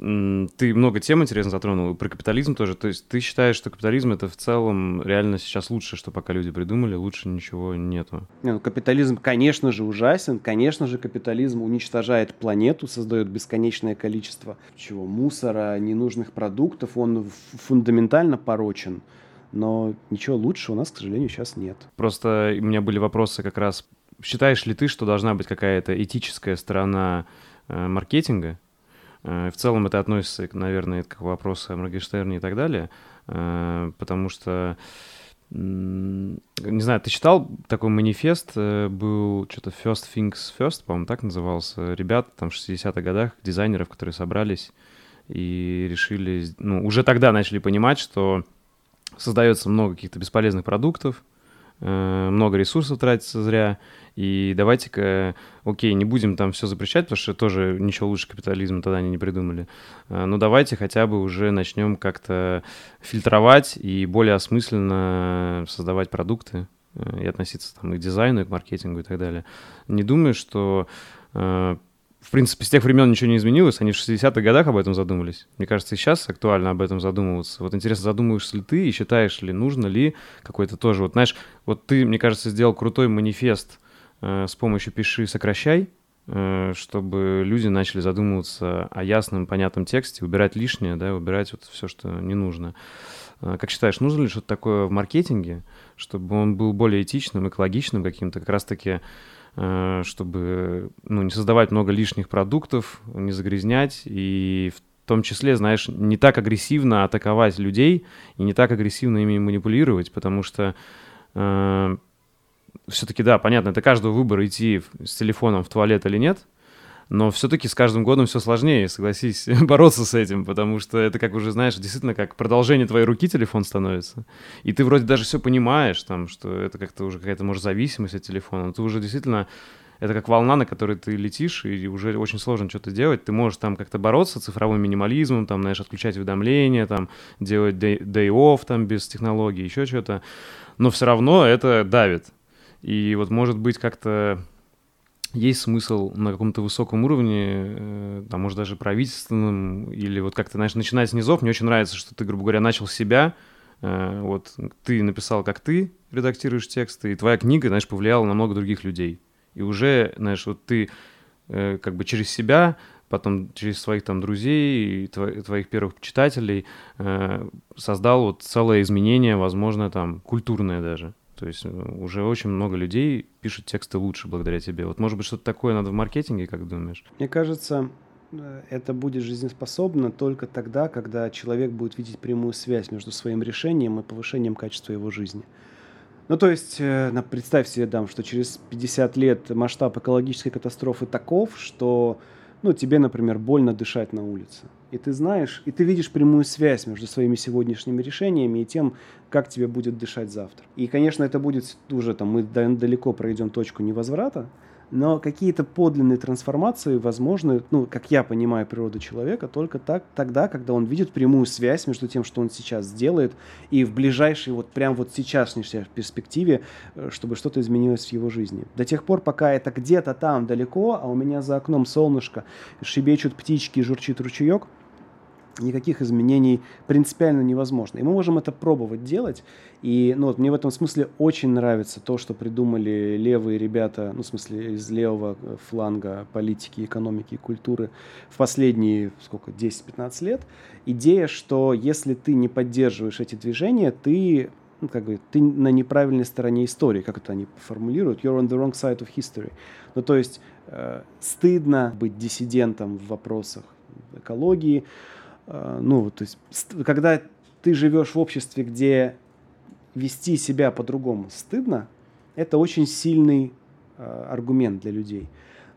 ты много тем интересно затронул, про капитализм тоже. То есть ты считаешь, что капитализм это в целом реально сейчас лучше, что пока люди придумали, лучше ничего нету? Не, ну, капитализм, конечно же, ужасен. Конечно же, капитализм уничтожает планету, создает бесконечное количество чего мусора, ненужных продуктов. Он фундаментально порочен. Но ничего лучше у нас, к сожалению, сейчас нет. Просто у меня были вопросы как раз. Считаешь ли ты, что должна быть какая-то этическая сторона э, маркетинга? Э, в целом это относится, наверное, к вопросу о Моргенштерне и так далее, э, потому что не знаю, ты читал такой манифест, э, был что-то First Things First, по-моему, так назывался. Ребят там в 60-х годах, дизайнеров, которые собрались и решили, ну, уже тогда начали понимать, что создается много каких-то бесполезных продуктов, много ресурсов тратится зря, и давайте-ка, окей, не будем там все запрещать, потому что тоже ничего лучше капитализма тогда они не придумали. А, но давайте хотя бы уже начнем как-то фильтровать и более осмысленно создавать продукты э, и относиться там и к дизайну, и к маркетингу и так далее. Не думаю, что э, в принципе, с тех времен ничего не изменилось, они в 60-х годах об этом задумались. Мне кажется, и сейчас актуально об этом задумываться. Вот интересно, задумываешься ли ты и считаешь ли, нужно ли какой-то тоже... Вот знаешь, вот ты, мне кажется, сделал крутой манифест с помощью «пиши, сокращай», э, чтобы люди начали задумываться о ясном, понятном тексте, убирать лишнее, да, убирать вот все, что не нужно. Э, как считаешь, нужно ли что-то такое в маркетинге, чтобы он был более этичным, экологичным каким-то, как раз-таки, чтобы ну, не создавать много лишних продуктов, не загрязнять и в том числе, знаешь, не так агрессивно атаковать людей и не так агрессивно ими манипулировать, потому что все-таки, да, понятно, это каждого выбор идти с телефоном в туалет или нет, но все-таки с каждым годом все сложнее, согласись, бороться с этим, потому что это, как уже знаешь, действительно как продолжение твоей руки телефон становится. И ты вроде даже все понимаешь, там, что это как-то уже какая-то, может, зависимость от телефона, но ты уже действительно это как волна, на которой ты летишь, и уже очень сложно что-то делать. Ты можешь там как-то бороться с цифровым минимализмом, там, знаешь, отключать уведомления, там, делать day, day off там без технологий, еще что-то. Но все равно это давит. И вот, может быть, как-то есть смысл на каком-то высоком уровне, э, там, может, даже правительственном, или вот как-то, знаешь, начинать с низов. Мне очень нравится, что ты, грубо говоря, начал с себя, э, вот ты написал, как ты редактируешь тексты, и твоя книга, знаешь, повлияла на много других людей. И уже, знаешь, вот ты э, как бы через себя, потом через своих там друзей и твоих первых читателей создал вот целое изменение, возможно, там, культурное даже. То есть э, уже очень много людей пишут тексты лучше благодаря тебе. Вот может быть что-то такое надо в маркетинге, как думаешь? Мне кажется, э, это будет жизнеспособно только тогда, когда человек будет видеть прямую связь между своим решением и повышением качества его жизни. Ну, то есть, э, представь себе, дам, что через 50 лет масштаб экологической катастрофы таков, что ну, тебе, например, больно дышать на улице. И ты знаешь, и ты видишь прямую связь между своими сегодняшними решениями и тем, как тебе будет дышать завтра. И, конечно, это будет уже там, мы далеко пройдем точку невозврата, но какие-то подлинные трансформации возможны, ну, как я понимаю природу человека, только так, тогда, когда он видит прямую связь между тем, что он сейчас делает, и в ближайшей, вот прям вот сейчасшней перспективе, э, чтобы что-то изменилось в его жизни. До тех пор, пока это где-то там далеко, а у меня за окном солнышко, шибечут птички, журчит ручеек – никаких изменений принципиально невозможно. И мы можем это пробовать делать. И ну, вот, мне в этом смысле очень нравится то, что придумали левые ребята, ну, в смысле, из левого фланга политики, экономики и культуры в последние, сколько, 10-15 лет. Идея, что если ты не поддерживаешь эти движения, ты ну, как бы, ты на неправильной стороне истории, как это они формулируют, you're on the wrong side of history. Ну, то есть э, стыдно быть диссидентом в вопросах экологии, ну, то есть, когда ты живешь в обществе, где вести себя по-другому стыдно, это очень сильный э, аргумент для людей.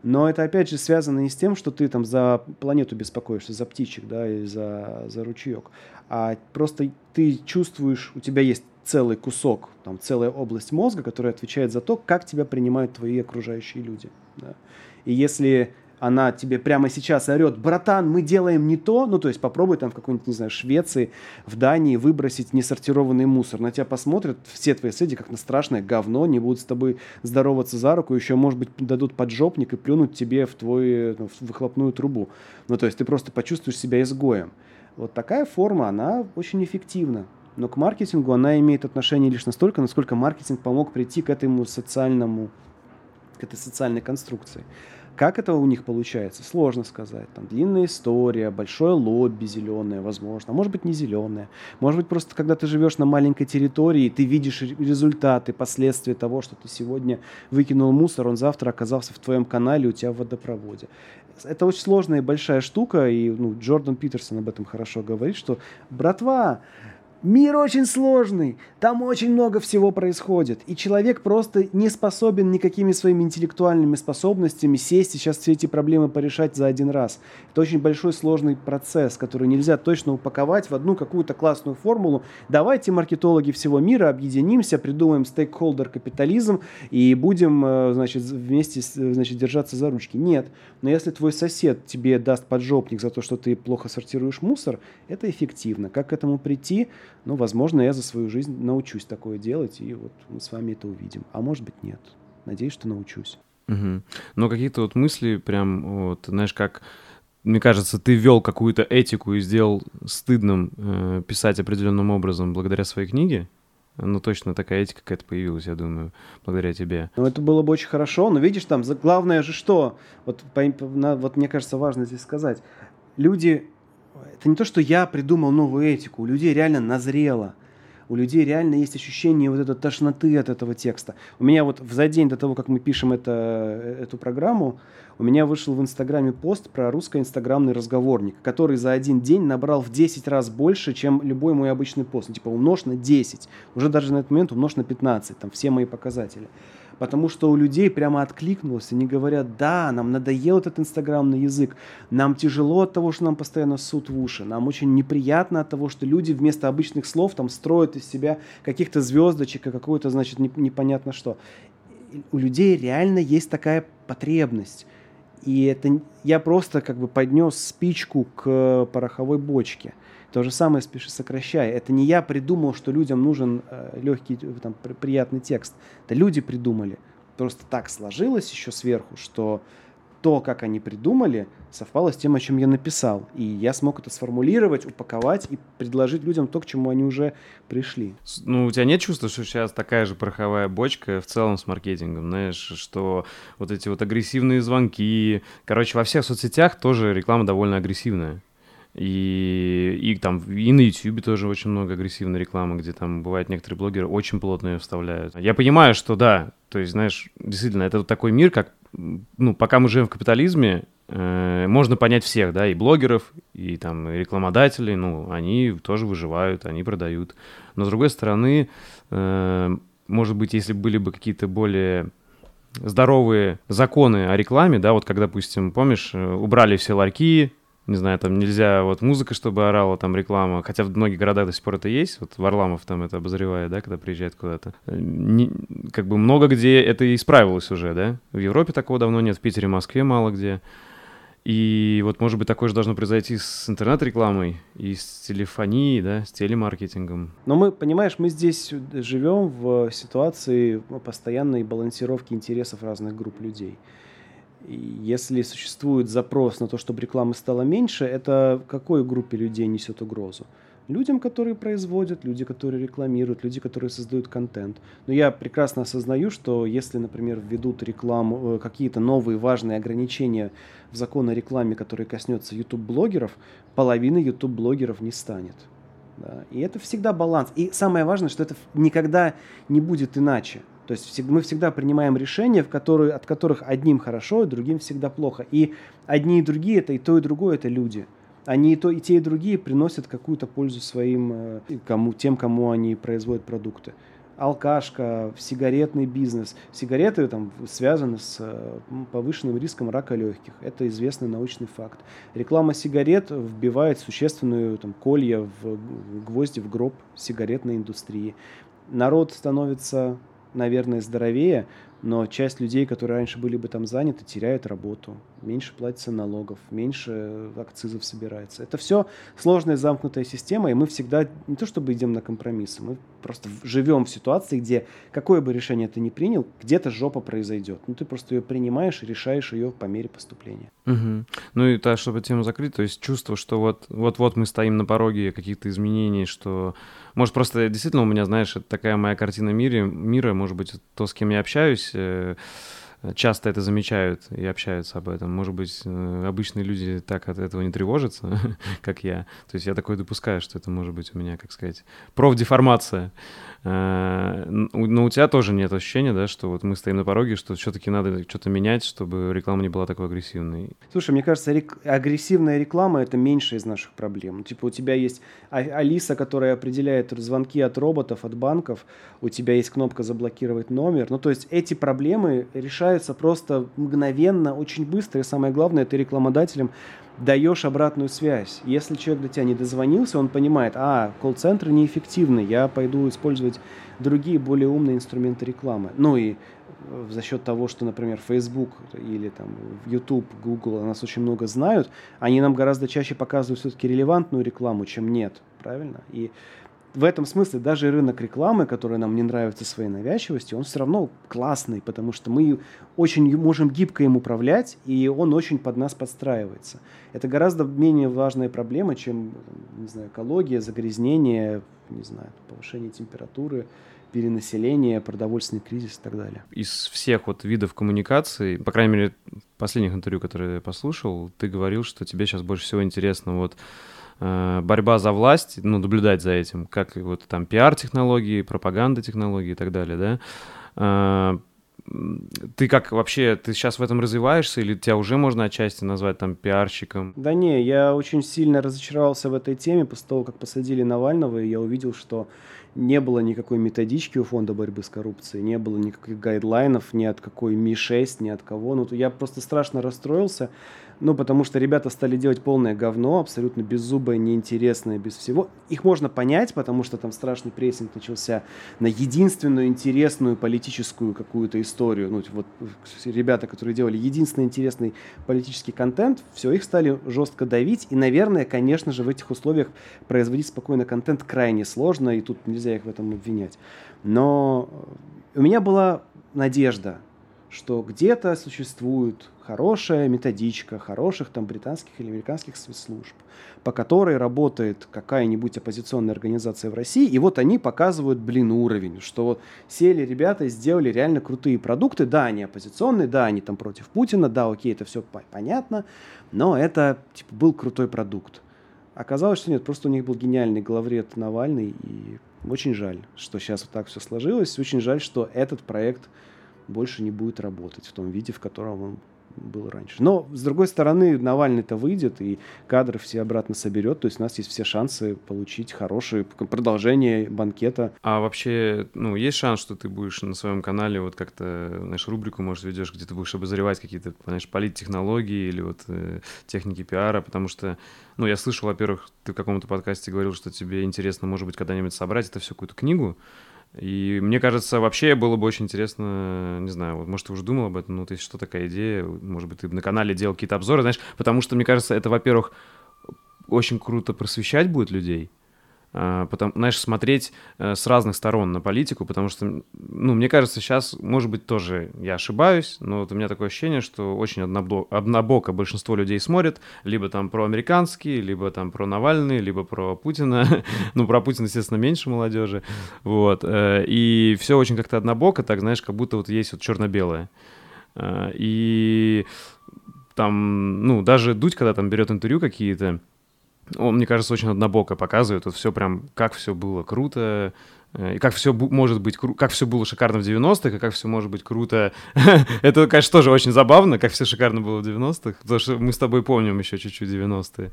Но это, опять же, связано не с тем, что ты там за планету беспокоишься, за птичек, да, или за, за ручеек, а просто ты чувствуешь, у тебя есть целый кусок, там, целая область мозга, которая отвечает за то, как тебя принимают твои окружающие люди. Да. И если она тебе прямо сейчас орет, братан, мы делаем не то, ну, то есть попробуй там в какой-нибудь, не знаю, Швеции, в Дании выбросить несортированный мусор. На тебя посмотрят все твои соседи как на страшное говно, не будут с тобой здороваться за руку, еще, может быть, дадут поджопник и плюнут тебе в твою ну, выхлопную трубу. Ну, то есть ты просто почувствуешь себя изгоем. Вот такая форма, она очень эффективна. Но к маркетингу она имеет отношение лишь настолько, насколько маркетинг помог прийти к этому социальному, к этой социальной конструкции. Как это у них получается, сложно сказать. Там длинная история, большое лобби зеленое, возможно. А может быть, не зеленое. Может быть, просто когда ты живешь на маленькой территории, ты видишь результаты, последствия того, что ты сегодня выкинул мусор, он завтра оказался в твоем канале у тебя в водопроводе. Это очень сложная и большая штука, и ну, Джордан Питерсон об этом хорошо говорит, что, братва, Мир очень сложный, там очень много всего происходит, и человек просто не способен никакими своими интеллектуальными способностями сесть и сейчас все эти проблемы порешать за один раз. Это очень большой сложный процесс, который нельзя точно упаковать в одну какую-то классную формулу. Давайте, маркетологи всего мира, объединимся, придумаем стейкхолдер капитализм и будем, э, значит, вместе значит, держаться за ручки. Нет. Но если твой сосед тебе даст поджопник за то, что ты плохо сортируешь мусор, это эффективно. Как к этому прийти? Ну, возможно, я за свою жизнь научусь такое делать, и вот мы с вами это увидим. А может быть, нет. Надеюсь, что научусь. Угу. Но какие-то вот мысли прям, вот, знаешь, как мне кажется, ты вел какую-то этику и сделал стыдным э, писать определенным образом благодаря своей книге. Ну, точно такая этика какая-то появилась, я думаю, благодаря тебе. Ну, это было бы очень хорошо, но видишь, там главное же что? Вот, по, на, вот мне кажется, важно здесь сказать. Люди это не то, что я придумал новую этику, у людей реально назрело. У людей реально есть ощущение вот этой тошноты от этого текста. У меня вот за день до того, как мы пишем это, эту программу, у меня вышел в Инстаграме пост про русско-инстаграмный разговорник, который за один день набрал в 10 раз больше, чем любой мой обычный пост. Ну, типа умножь на 10. Уже даже на этот момент умножь на 15. Там все мои показатели потому что у людей прямо откликнулось, они говорят, да, нам надоел этот инстаграмный язык, нам тяжело от того, что нам постоянно суд в уши, нам очень неприятно от того, что люди вместо обычных слов там строят из себя каких-то звездочек и какое-то, значит, непонятно что. У людей реально есть такая потребность. И это я просто как бы поднес спичку к пороховой бочке – то же самое с «Пиши, сокращай». Это не я придумал, что людям нужен э, легкий, там, приятный текст. Это люди придумали. Просто так сложилось еще сверху, что то, как они придумали, совпало с тем, о чем я написал. И я смог это сформулировать, упаковать и предложить людям то, к чему они уже пришли. Ну, у тебя нет чувства, что сейчас такая же пороховая бочка в целом с маркетингом, знаешь, что вот эти вот агрессивные звонки... Короче, во всех соцсетях тоже реклама довольно агрессивная. И, и там и на YouTube тоже очень много агрессивной рекламы, где там бывает некоторые блогеры очень плотно ее вставляют. Я понимаю, что да, то есть, знаешь, действительно, это такой мир, как, ну, пока мы живем в капитализме, э, можно понять всех, да, и блогеров, и там и рекламодателей, ну, они тоже выживают, они продают. Но с другой стороны, э, может быть, если были бы какие-то более здоровые законы о рекламе, да, вот как, допустим, помнишь, э, убрали все ларьки, не знаю, там нельзя вот музыка, чтобы орала, там реклама, хотя в многих городах до сих пор это есть, вот Варламов там это обозревает, да, когда приезжает куда-то. Не, как бы много где это исправилось уже, да, в Европе такого давно нет, в Питере, Москве мало где. И вот, может быть, такое же должно произойти с интернет-рекламой и с телефонией, да, с телемаркетингом. Но мы, понимаешь, мы здесь живем в ситуации постоянной балансировки интересов разных групп людей. Если существует запрос на то, чтобы рекламы стало меньше, это какой группе людей несет угрозу? Людям, которые производят, люди, которые рекламируют, люди, которые создают контент. Но я прекрасно осознаю, что если, например, введут рекламу, э, какие-то новые важные ограничения в закон о рекламе, которые коснется YouTube-блогеров, половины YouTube-блогеров не станет. Да? И это всегда баланс. И самое важное, что это никогда не будет иначе. То есть мы всегда принимаем решения, в которые, от которых одним хорошо, а другим всегда плохо. И одни и другие, это и то, и другое, это люди. Они и, то, и те, и другие приносят какую-то пользу своим, э, кому, тем, кому они производят продукты. Алкашка, сигаретный бизнес. Сигареты там связаны с э, повышенным риском рака легких. Это известный научный факт. Реклама сигарет вбивает существенную там, колья в гвозди в гроб сигаретной индустрии. Народ становится наверное, здоровее, но часть людей, которые раньше были бы там заняты, теряют работу, меньше платится налогов, меньше акцизов собирается. Это все сложная замкнутая система, и мы всегда не то чтобы идем на компромиссы, мы просто живем в ситуации, где какое бы решение ты ни принял, где-то жопа произойдет. Ну, ты просто ее принимаешь и решаешь ее по мере поступления. Угу. Ну и то, чтобы тему закрыть, то есть чувство, что вот, вот-вот мы стоим на пороге каких-то изменений, что может, просто действительно у меня, знаешь, такая моя картина мира, мира, может быть, то, с кем я общаюсь, э, часто это замечают и общаются об этом. Может быть, э, обычные люди так от этого не тревожатся, как я. То есть я такое допускаю, что это может быть у меня, как сказать, профдеформация. Э, но у тебя тоже нет ощущения, да, что вот мы стоим на пороге, что все-таки надо что-то менять, чтобы реклама не была такой агрессивной. Слушай, мне кажется, рек... агрессивная реклама это меньше из наших проблем. Типа у тебя есть а, Алиса, которая определяет звонки от роботов, от банков, у тебя есть кнопка заблокировать номер. Ну, то есть эти проблемы решаются просто мгновенно, очень быстро, и самое главное, ты рекламодателем даешь обратную связь. Если человек до тебя не дозвонился, он понимает, а, колл-центры неэффективны, я пойду использовать другие более умные инструменты рекламы. Ну и э, за счет того, что, например, Facebook или там YouTube, Google нас очень много знают, они нам гораздо чаще показывают все-таки релевантную рекламу, чем нет, правильно? И в этом смысле даже рынок рекламы, который нам не нравится своей навязчивостью, он все равно классный, потому что мы очень можем гибко им управлять, и он очень под нас подстраивается. Это гораздо менее важная проблема, чем не знаю, экология, загрязнение, не знаю, повышение температуры, перенаселение, продовольственный кризис и так далее. Из всех вот видов коммуникации, по крайней мере, последних интервью, которые я послушал, ты говорил, что тебе сейчас больше всего интересно вот борьба за власть, ну, наблюдать за этим, как вот там пиар-технологии, пропаганда-технологии и так далее, да. Э, ты как вообще, ты сейчас в этом развиваешься или тебя уже можно отчасти назвать там пиарщиком? Да не, я очень сильно разочаровался в этой теме после того, как посадили Навального, и я увидел, что не было никакой методички у фонда борьбы с коррупцией, не было никаких гайдлайнов ни от какой Ми-6, ни от кого. Ну, я просто страшно расстроился. Ну, потому что ребята стали делать полное говно, абсолютно беззубое, неинтересное, без всего. Их можно понять, потому что там страшный прессинг начался на единственную интересную политическую какую-то историю. Ну, вот ребята, которые делали единственный интересный политический контент, все, их стали жестко давить. И, наверное, конечно же, в этих условиях производить спокойно контент крайне сложно, и тут нельзя их в этом обвинять. Но у меня была надежда, что где-то существует хорошая методичка хороших там британских или американских спецслужб, по которой работает какая-нибудь оппозиционная организация в России, и вот они показывают, блин, уровень, что вот сели ребята и сделали реально крутые продукты, да, они оппозиционные, да, они там против Путина, да, окей, это все понятно, но это, типа, был крутой продукт. Оказалось, что нет, просто у них был гениальный главред Навальный, и очень жаль, что сейчас вот так все сложилось, очень жаль, что этот проект больше не будет работать в том виде, в котором он был раньше. Но, с другой стороны, Навальный-то выйдет, и кадры все обратно соберет, то есть у нас есть все шансы получить хорошее продолжение банкета. А вообще, ну, есть шанс, что ты будешь на своем канале вот как-то, знаешь, рубрику, может, ведешь, где ты будешь обозревать какие-то, знаешь, политтехнологии или вот э, техники пиара, потому что, ну, я слышал, во-первых, ты в каком-то подкасте говорил, что тебе интересно, может быть, когда-нибудь собрать это все какую-то книгу, и мне кажется, вообще было бы очень интересно, не знаю, вот, может, ты уже думал об этом, ну, то есть что такая идея, может быть, ты на канале делал какие-то обзоры, знаешь, потому что, мне кажется, это, во-первых, очень круто просвещать будет людей, потом, знаешь, смотреть э, с разных сторон на политику, потому что, ну, мне кажется, сейчас, может быть, тоже я ошибаюсь, но вот у меня такое ощущение, что очень однобоко, большинство людей смотрят, либо там про американские, либо там про Навальный, либо про Путина, ну, про Путина, естественно, меньше молодежи, вот, э, и все очень как-то однобоко, так, знаешь, как будто вот есть вот черно-белое, э, и там, ну, даже Дудь, когда там берет интервью какие-то, он, мне кажется, очень однобоко показывает. Вот все прям, как все было круто, э, и как все может быть, как все было шикарно в 90-х, и как все может быть круто. Это, конечно, тоже очень забавно, как все шикарно было в 90-х, потому что мы с тобой помним еще чуть-чуть 90-е.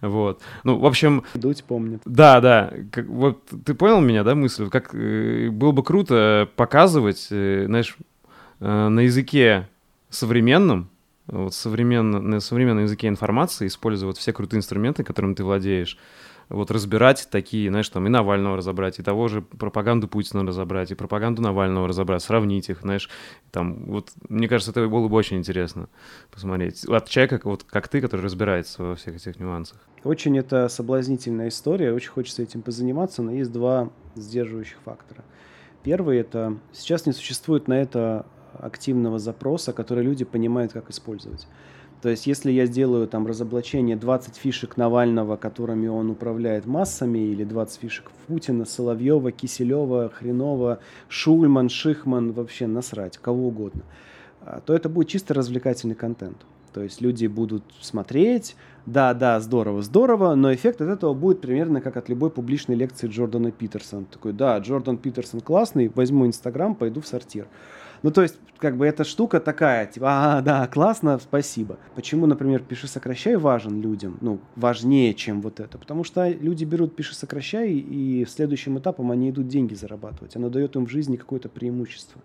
Вот. Ну, в общем... Дудь помнит. Да, да. Как, вот ты понял меня, да, мысль? Как э, было бы круто показывать, э, знаешь, э, на языке современном, вот современно, на современном языке информации, используя вот все крутые инструменты, которыми ты владеешь, вот разбирать такие, знаешь, там и Навального разобрать, и того же пропаганду Путина разобрать, и пропаганду Навального разобрать, сравнить их, знаешь, там, вот, мне кажется, это было бы очень интересно посмотреть. От человека, вот как ты, который разбирается во всех этих нюансах. Очень это соблазнительная история, очень хочется этим позаниматься, но есть два сдерживающих фактора. Первый – это сейчас не существует на это активного запроса, который люди понимают, как использовать. То есть, если я сделаю там разоблачение 20 фишек Навального, которыми он управляет массами, или 20 фишек Путина, Соловьева, Киселева, Хренова, Шульман, Шихман, вообще насрать, кого угодно, а, то это будет чисто развлекательный контент. То есть люди будут смотреть, да, да, здорово, здорово, но эффект от этого будет примерно как от любой публичной лекции Джордана Питерсона. Такой, да, Джордан Питерсон классный, возьму Инстаграм, пойду в сортир. Ну, то есть, как бы эта штука такая, типа, а, да, классно, спасибо. Почему, например, пиши сокращай важен людям, ну, важнее, чем вот это? Потому что люди берут пиши сокращай, и следующим этапом они идут деньги зарабатывать. Оно дает им в жизни какое-то преимущество.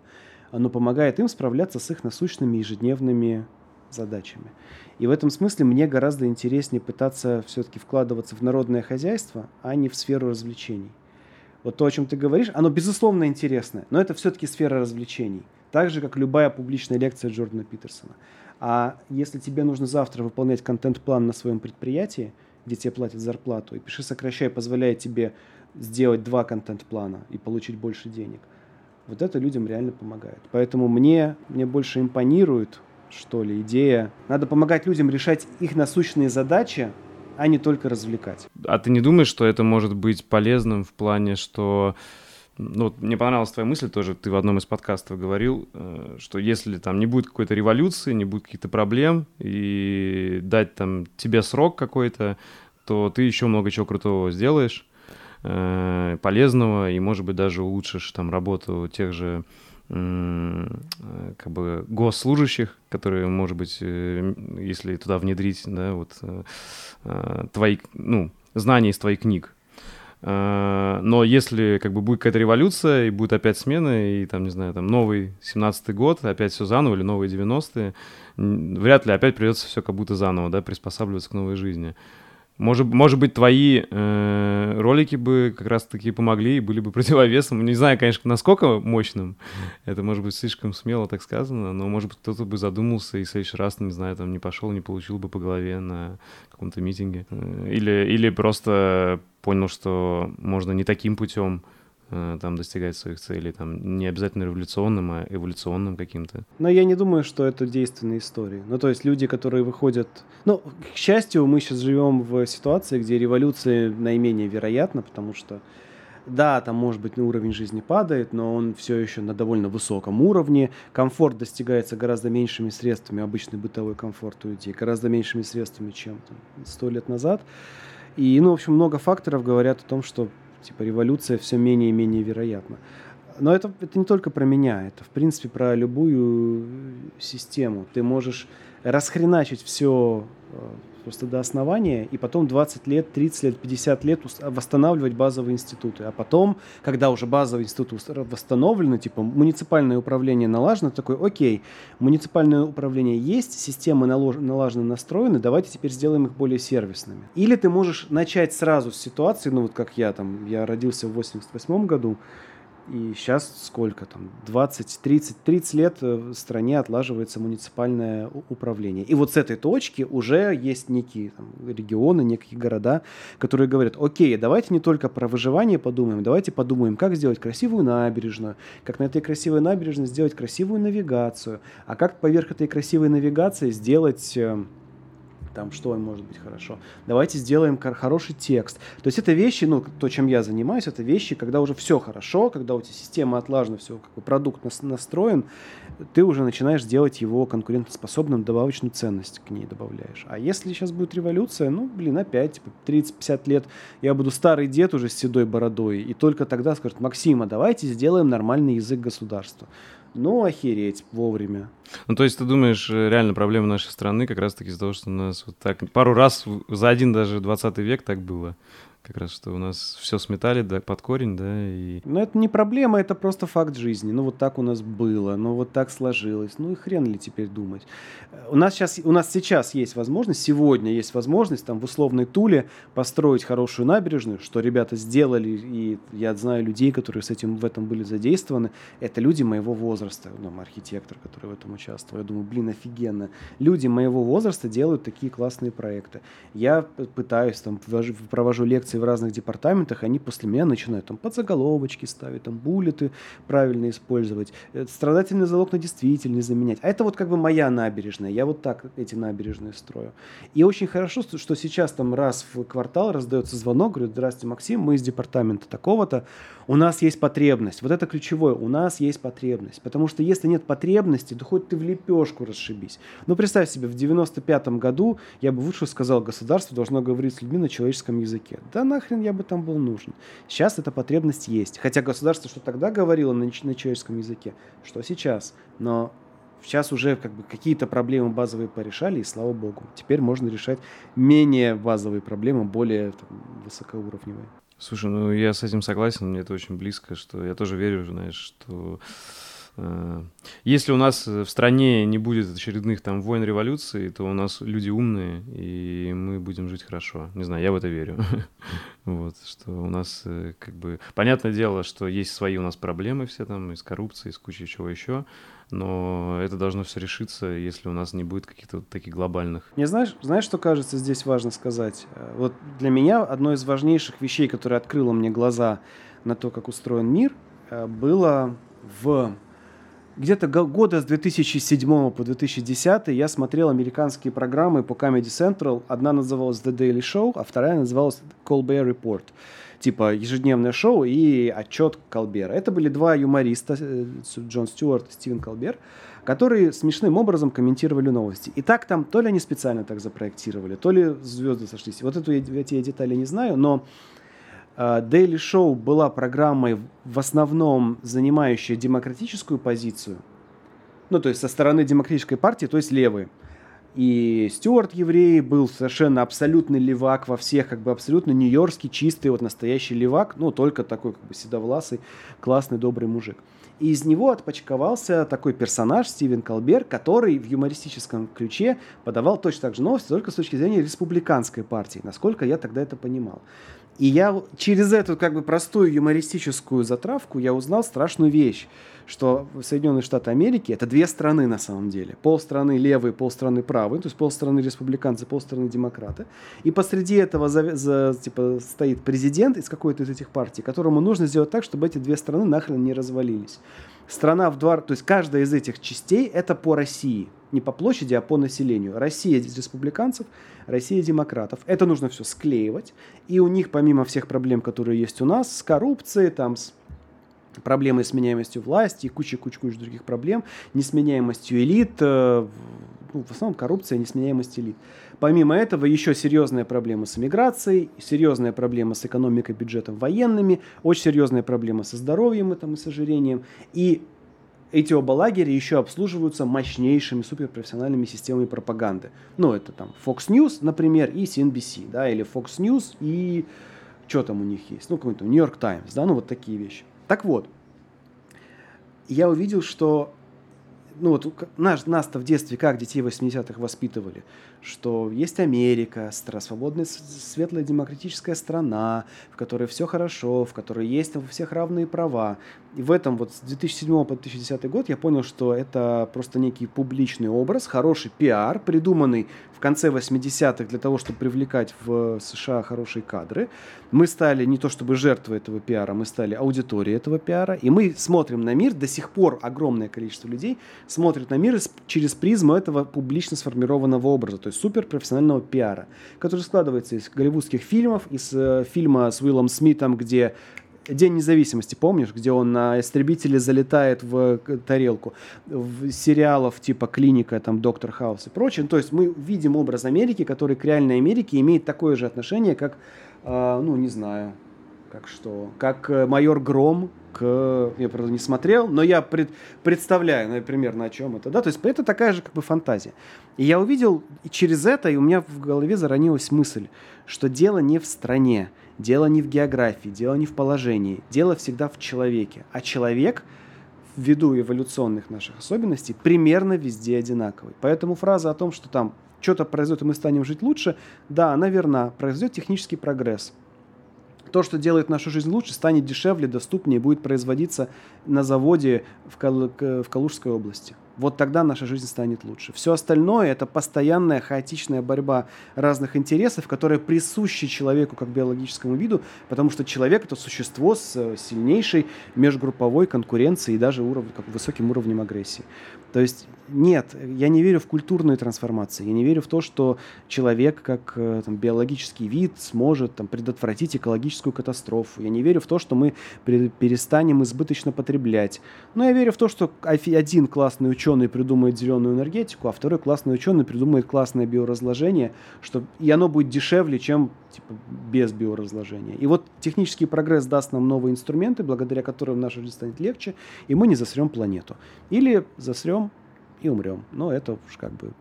Оно помогает им справляться с их насущными ежедневными задачами. И в этом смысле мне гораздо интереснее пытаться все-таки вкладываться в народное хозяйство, а не в сферу развлечений. Вот то, о чем ты говоришь, оно безусловно интересное, но это все-таки сфера развлечений. Так же, как любая публичная лекция Джордана Питерсона. А если тебе нужно завтра выполнять контент-план на своем предприятии, где тебе платят зарплату, и пиши сокращай позволяет тебе сделать два контент-плана и получить больше денег, вот это людям реально помогает. Поэтому мне, мне больше импонирует, что ли, идея. Надо помогать людям решать их насущные задачи, а не только развлекать. А ты не думаешь, что это может быть полезным в плане, что ну, вот мне понравилась твоя мысль тоже, ты в одном из подкастов говорил, э, что если там не будет какой-то революции, не будет каких-то проблем, и дать там тебе срок какой-то, то ты еще много чего крутого сделаешь, э, полезного, и, может быть, даже улучшишь там работу тех же э, как бы госслужащих, которые, может быть, если туда внедрить, да, вот твои, ну, знания из твоих книг, но если как бы будет какая-то революция, и будет опять смена, и там, не знаю, там новый 17-й год, опять все заново, или новые 90-е, вряд ли опять придется все как будто заново, да, приспосабливаться к новой жизни. Может, может быть, твои э, ролики бы как раз-таки помогли и были бы противовесом. Не знаю, конечно, насколько мощным. Это может быть слишком смело так сказано, но, может быть, кто-то бы задумался и в следующий раз, не знаю, там не пошел, не получил бы по голове на каком-то митинге. Э, или, или просто понял, что можно не таким путем там достигать своих целей, там не обязательно революционным, а эволюционным каким-то. Но я не думаю, что это действенные истории. Ну, то есть люди, которые выходят... Ну, к счастью, мы сейчас живем в ситуации, где революция наименее вероятна, потому что да, там, может быть, уровень жизни падает, но он все еще на довольно высоком уровне. Комфорт достигается гораздо меньшими средствами, обычный бытовой комфорт у людей, гораздо меньшими средствами, чем сто лет назад. И, ну, в общем, много факторов говорят о том, что Типа революция все менее и менее вероятна. Но это, это не только про меня, это в принципе про любую систему. Ты можешь расхреначить все э, просто до основания, и потом 20 лет, 30 лет, 50 лет восстанавливать базовые институты. А потом, когда уже базовые институты восстановлены, типа муниципальное управление налажено, такой, окей, муниципальное управление есть, системы налажены, настроены, давайте теперь сделаем их более сервисными. Или ты можешь начать сразу с ситуации, ну вот как я там, я родился в 88 году, и сейчас сколько там, 20, 30, 30 лет э, в стране отлаживается муниципальное управление. И вот с этой точки уже есть некие там, регионы, некие города, которые говорят, окей, давайте не только про выживание подумаем, давайте подумаем, как сделать красивую набережную, как на этой красивой набережной сделать красивую навигацию, а как поверх этой красивой навигации сделать э, там что может быть хорошо. Давайте сделаем хороший текст. То есть это вещи, ну, то, чем я занимаюсь, это вещи, когда уже все хорошо, когда у тебя система отлажена, все, как бы продукт настроен, ты уже начинаешь делать его конкурентоспособным, добавочную ценность к ней добавляешь. А если сейчас будет революция, ну, блин, опять, типа, 30-50 лет, я буду старый дед уже с седой бородой, и только тогда скажут, Максима, давайте сделаем нормальный язык государства. Ну, охереть вовремя. Ну, то есть ты думаешь, э, реально проблема нашей страны как раз-таки из-за того, что у нас вот так пару раз за один даже 20 век так было. Как раз, что у нас все сметали да, под корень, да, и... Но это не проблема, это просто факт жизни. Ну, вот так у нас было, ну, вот так сложилось. Ну, и хрен ли теперь думать. У нас, сейчас, у нас сейчас есть возможность, сегодня есть возможность там в условной Туле построить хорошую набережную, что ребята сделали, и я знаю людей, которые с этим в этом были задействованы. Это люди моего возраста, ну, архитектор, который в этом участвовал. Я думаю, блин, офигенно. Люди моего возраста делают такие классные проекты. Я пытаюсь, там, провожу лекции в разных департаментах, они после меня начинают там подзаголовочки ставить, там буллеты правильно использовать, э, страдательный залог на действительность заменять. А это вот как бы моя набережная, я вот так эти набережные строю. И очень хорошо, что сейчас там раз в квартал раздается звонок, говорит, здравствуйте, Максим, мы из департамента такого-то, у нас есть потребность. Вот это ключевое, у нас есть потребность. Потому что если нет потребности, то хоть ты в лепешку расшибись. Ну, представь себе, в 95-м году я бы лучше сказал, государство должно говорить с людьми на человеческом языке. Да нахрен я бы там был нужен. Сейчас эта потребность есть. Хотя государство что тогда говорило на, на человеческом языке, что сейчас. Но сейчас уже как бы какие-то проблемы базовые порешали, и слава богу. Теперь можно решать менее базовые проблемы, более там, высокоуровневые. Слушай, ну я с этим согласен, мне это очень близко, что я тоже верю, знаешь, что если у нас в стране не будет очередных там войн, революций, то у нас люди умные, и мы будем жить хорошо. Не знаю, я в это верю. вот, что у нас э, как бы... Понятное дело, что есть свои у нас проблемы все там, и с коррупцией, и с кучей чего еще, но это должно все решиться, если у нас не будет каких-то таких глобальных. Мне знаешь, знаешь, что кажется здесь важно сказать? Э, вот для меня одно из важнейших вещей, которое открыло мне глаза на то, как устроен мир, э, было в где-то года с 2007 по 2010 я смотрел американские программы по Comedy Central. Одна называлась The Daily Show, а вторая называлась Colbert Report типа ежедневное шоу и отчет Колбера. Это были два юмориста, э, Джон Стюарт и Стивен Колбер, которые смешным образом комментировали новости. И так там, то ли они специально так запроектировали, то ли звезды сошлись. Вот эту, эти я детали не знаю, но Daily Show была программой в основном занимающей демократическую позицию, ну, то есть со стороны демократической партии, то есть левые. И Стюарт еврей был совершенно абсолютный левак во всех, как бы абсолютно нью-йоркский, чистый, вот настоящий левак, ну, только такой как бы седовласый, классный, добрый мужик. И из него отпочковался такой персонаж Стивен Колбер, который в юмористическом ключе подавал точно так же новости, только с точки зрения республиканской партии, насколько я тогда это понимал. И я через эту как бы простую юмористическую затравку я узнал страшную вещь, что Соединенные Штаты Америки это две страны на самом деле. Пол страны левые, пол страны правые, то есть пол страны республиканцы, пол страны демократы. И посреди этого за, за, типа, стоит президент из какой-то из этих партий, которому нужно сделать так, чтобы эти две страны нахрен не развалились. Страна в два... То есть каждая из этих частей это по России. Не по площади, а по населению. Россия республиканцев, Россия демократов. Это нужно все склеивать. И у них, помимо всех проблем, которые есть у нас, с коррупцией, там, с проблемой с меняемостью власти и куча-куча-куча других проблем, несменяемостью элит, э, ну, в основном коррупция, несменяемость элит. Помимо этого, еще серьезная проблема с иммиграцией, серьезная проблема с экономикой, бюджетом, военными, очень серьезная проблема со здоровьем там, и с ожирением. И эти оба лагеря еще обслуживаются мощнейшими суперпрофессиональными системами пропаганды. Ну, это там Fox News, например, и CNBC, да, или Fox News и что там у них есть, ну, какой-то New York Times, да, ну, вот такие вещи. Так вот, я увидел, что ну вот наш, нас-то в детстве как детей 80-х воспитывали, что есть Америка, свободная, светлая демократическая страна, в которой все хорошо, в которой есть у всех равные права. И в этом вот с 2007 по 2010 год я понял, что это просто некий публичный образ, хороший пиар, придуманный в конце 80-х для того, чтобы привлекать в США хорошие кадры. Мы стали не то чтобы жертвой этого пиара, мы стали аудиторией этого пиара, и мы смотрим на мир, до сих пор огромное количество людей смотрит на мир через призму этого публично сформированного образа, то есть суперпрофессионального пиара, который складывается из голливудских фильмов, из э, фильма с Уиллом Смитом, где День независимости, помнишь, где он на истребителе залетает в тарелку, в сериалов типа Клиника, там Доктор Хаус и прочее. То есть мы видим образ Америки, который к реальной Америке имеет такое же отношение, как, э, ну, не знаю, как что, как э, майор Гром к... Я, правда, не смотрел, но я пред, представляю, ну, примерно, о чем это. Да? То есть это такая же как бы фантазия. И я увидел и через это, и у меня в голове заронилась мысль, что дело не в стране, Дело не в географии, дело не в положении, дело всегда в человеке. А человек ввиду эволюционных наших особенностей примерно везде одинаковый. Поэтому фраза о том, что там что-то произойдет и мы станем жить лучше, да, она верна. Произойдет технический прогресс то, что делает нашу жизнь лучше, станет дешевле, доступнее, будет производиться на заводе в, Кал в Калужской области. Вот тогда наша жизнь станет лучше. Все остальное – это постоянная хаотичная борьба разных интересов, которая присуща человеку как биологическому виду, потому что человек – это существо с э, сильнейшей межгрупповой конкуренцией и даже уров... как высоким уровнем агрессии. То есть нет, я не верю в культурные трансформации, я не верю в то, что человек как э, там, биологический вид сможет там, предотвратить экологическую катастрофу. Я не верю в то, что мы перестанем избыточно потреблять. Но я верю в то, что один классный ученый придумает зеленую энергетику, а второй классный ученый придумает классное биоразложение, что... и оно будет дешевле, чем типа, без биоразложения. И вот технический прогресс даст нам новые инструменты, благодаря которым наша жизнь станет легче, и мы не засрем планету. Или засрем и умрем. Но это уж как бы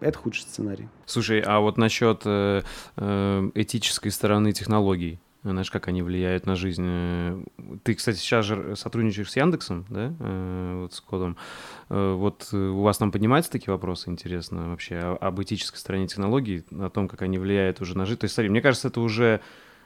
это худший сценарий. Слушай, а вот насчет э, э, этической стороны технологий, знаешь, как они влияют на жизнь. Э, ты, кстати, сейчас же сотрудничаешь с Яндексом, да, э, вот с кодом. Э, вот у вас там поднимаются такие вопросы, интересно, вообще, об этической стороне технологий, о том, как они влияют уже на жизнь? То есть, смотри, мне кажется, это уже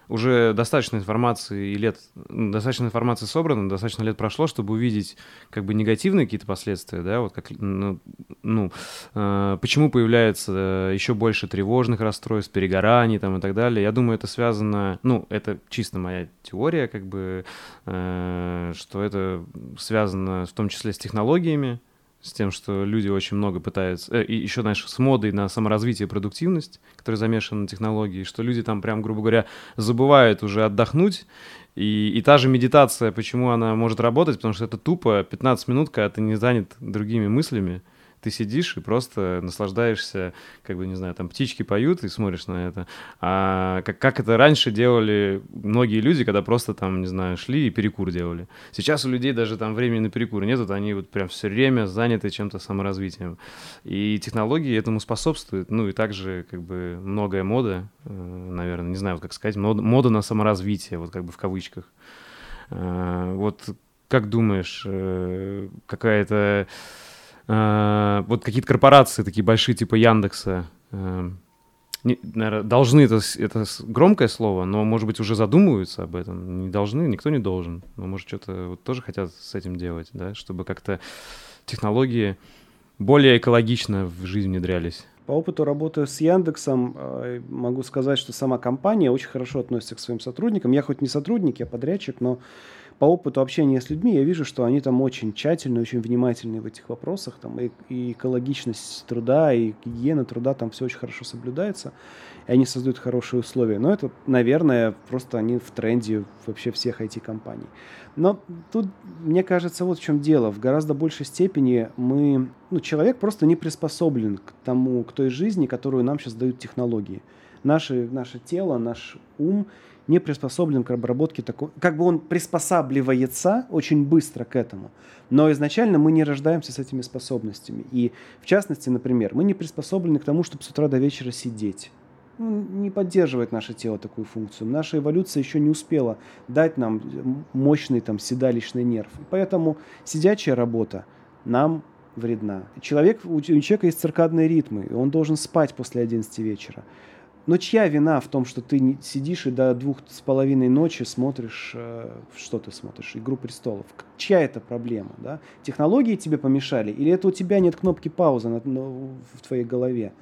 уже достаточно информации и лет, достаточно информации собрано, достаточно лет прошло, чтобы увидеть как бы негативные какие-то последствия, да, вот как, ну, ну э, почему появляется еще больше тревожных расстройств, перегораний там и так далее. Я думаю, это связано, ну, это чисто моя теория, как бы, э, что это связано в том числе с технологиями, с тем, что люди очень много пытаются, э, и еще, знаешь, с модой на саморазвитие и продуктивность, которая замешана на технологии, что люди там прям, грубо говоря, забывают уже отдохнуть, и, и та же медитация, почему она может работать, потому что это тупо 15 минут, когда ты не занят другими мыслями, ты сидишь и просто наслаждаешься, как бы, не знаю, там птички поют и смотришь на это. А как, как это раньше делали многие люди, когда просто там, не знаю, шли и перекур делали. Сейчас у людей даже там времени на перекур нет, вот они вот прям все время заняты чем-то саморазвитием. И технологии этому способствуют. Ну и также как бы многое мода, э, наверное, не знаю, как сказать, мода, мода на саморазвитие, вот как бы в кавычках. Э, вот как думаешь, э, какая-то вот какие-то корпорации такие большие, типа Яндекса, э, не, наверное, должны, это, это громкое слово, но, может быть, уже задумываются об этом. Не должны, никто не должен. Но, может, что-то вот тоже хотят с этим делать, да, чтобы как-то технологии более экологично в жизнь внедрялись. По опыту работы с Яндексом э, могу сказать, что сама компания очень хорошо относится к своим сотрудникам. Я хоть не сотрудник, я подрядчик, но по опыту общения с людьми я вижу, что они там очень тщательны, очень внимательны в этих вопросах. Там и, и экологичность труда, и гигиена труда, там все очень хорошо соблюдается. И они создают хорошие условия. Но это, наверное, просто они в тренде вообще всех IT-компаний. Но тут, мне кажется, вот в чем дело. В гораздо большей степени мы... Ну, человек просто не приспособлен к тому, к той жизни, которую нам сейчас дают технологии. Наше, наше тело, наш ум не приспособлен к обработке такого... Как бы он приспосабливается очень быстро к этому, но изначально мы не рождаемся с этими способностями. И в частности, например, мы не приспособлены к тому, чтобы с утра до вечера сидеть. Ну, не поддерживает наше тело такую функцию. Наша эволюция еще не успела дать нам мощный там седалищный нерв. Поэтому сидячая работа нам вредна. Человек, у человека есть циркадные ритмы, и он должен спать после 11 вечера. Но чья вина в том, что ты сидишь и до двух с половиной ночи смотришь, э, что ты смотришь, «Игру престолов»? Чья это проблема? Да? Технологии тебе помешали? Или это у тебя нет кнопки паузы в твоей голове?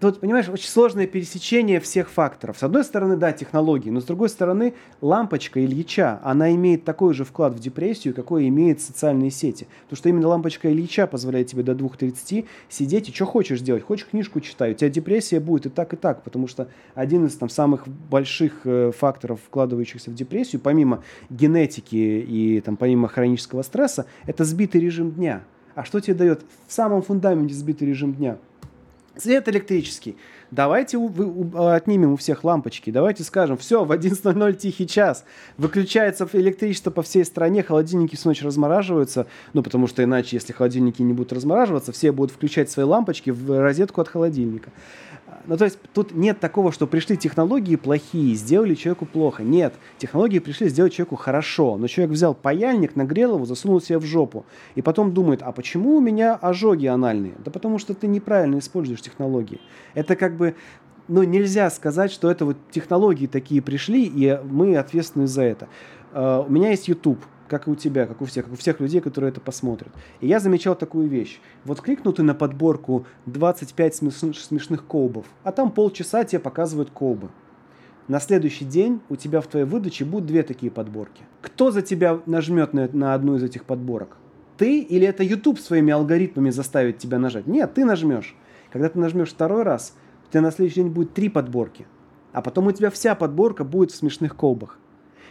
Тут, понимаешь, очень сложное пересечение всех факторов. С одной стороны, да, технологии, но с другой стороны, лампочка Ильича, она имеет такой же вклад в депрессию, какой имеет социальные сети. Потому что именно лампочка Ильича позволяет тебе до 2.30 сидеть и что хочешь делать. Хочешь книжку читать, у тебя депрессия будет и так, и так, потому что один из там самых больших э, факторов, вкладывающихся в депрессию, помимо генетики и там помимо хронического стресса, это сбитый режим дня. А что тебе дает в самом фундаменте сбитый режим дня? Свет электрический. Давайте у, у, отнимем у всех лампочки. Давайте скажем, все, в 11.00 тихий час. Выключается электричество по всей стране, холодильники всю ночь размораживаются. Ну, потому что иначе, если холодильники не будут размораживаться, все будут включать свои лампочки в розетку от холодильника. Ну, то есть тут нет такого, что пришли технологии плохие, сделали человеку плохо. Нет, технологии пришли сделать человеку хорошо. Но человек взял паяльник, нагрел его, засунул себе в жопу. И потом думает, а почему у меня ожоги анальные? Да потому что ты неправильно используешь технологии. Это как бы ну, нельзя сказать, что это вот технологии такие пришли, и мы ответственны за это. Uh, у меня есть YouTube как и у тебя, как у всех, как у всех людей, которые это посмотрят. И я замечал такую вещь. Вот кликнул ты на подборку 25 смеш- смешных колбов, а там полчаса тебе показывают колбы. На следующий день у тебя в твоей выдаче будут две такие подборки. Кто за тебя нажмет на, на одну из этих подборок? Ты или это YouTube своими алгоритмами заставит тебя нажать? Нет, ты нажмешь. Когда ты нажмешь второй раз, у тебя на следующий день будет три подборки. А потом у тебя вся подборка будет в смешных колбах.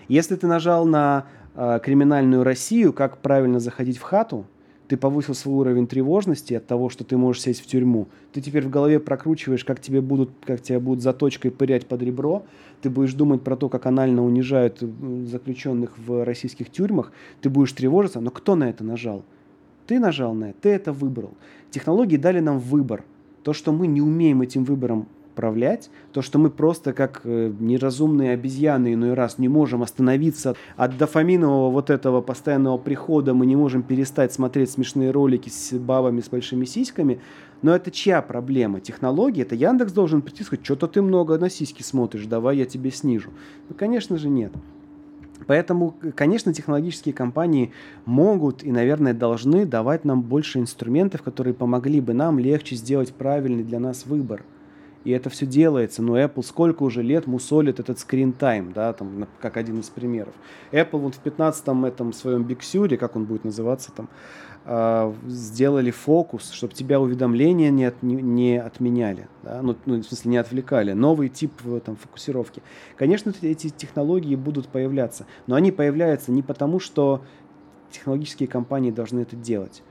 Если ты нажал на э, криминальную Россию, как правильно заходить в хату, ты повысил свой уровень тревожности от того, что ты можешь сесть в тюрьму. Ты теперь в голове прокручиваешь, как тебе будут, как тебя будут заточкой пырять под ребро. Ты будешь думать про то, как анально унижают заключенных в российских тюрьмах. Ты будешь тревожиться. Но кто на это нажал? Ты нажал на это, ты это выбрал. Технологии дали нам выбор. То, что мы не умеем этим выбором управлять, то, что мы просто как э, неразумные обезьяны иной раз не можем остановиться от дофаминового вот этого постоянного прихода, мы не можем перестать смотреть смешные ролики с бабами с большими сиськами, но это чья проблема? Технологии? Это Яндекс должен прийти и сказать, что-то ты много на сиськи смотришь, давай я тебе снижу. Ну, конечно же, нет. Поэтому, конечно, технологические компании могут и, наверное, должны давать нам больше инструментов, которые помогли бы нам легче сделать правильный для нас выбор – и это все делается, но Apple сколько уже лет мусолит этот time, да, там, как один из примеров. Apple вот в 15-м этом своем Big Sur, как он будет называться там, э, сделали фокус, чтобы тебя уведомления не, от, не, не отменяли, да, ну, ну, в смысле не отвлекали, новый тип там, фокусировки. Конечно, эти технологии будут появляться, но они появляются не потому, что технологические компании должны это делать,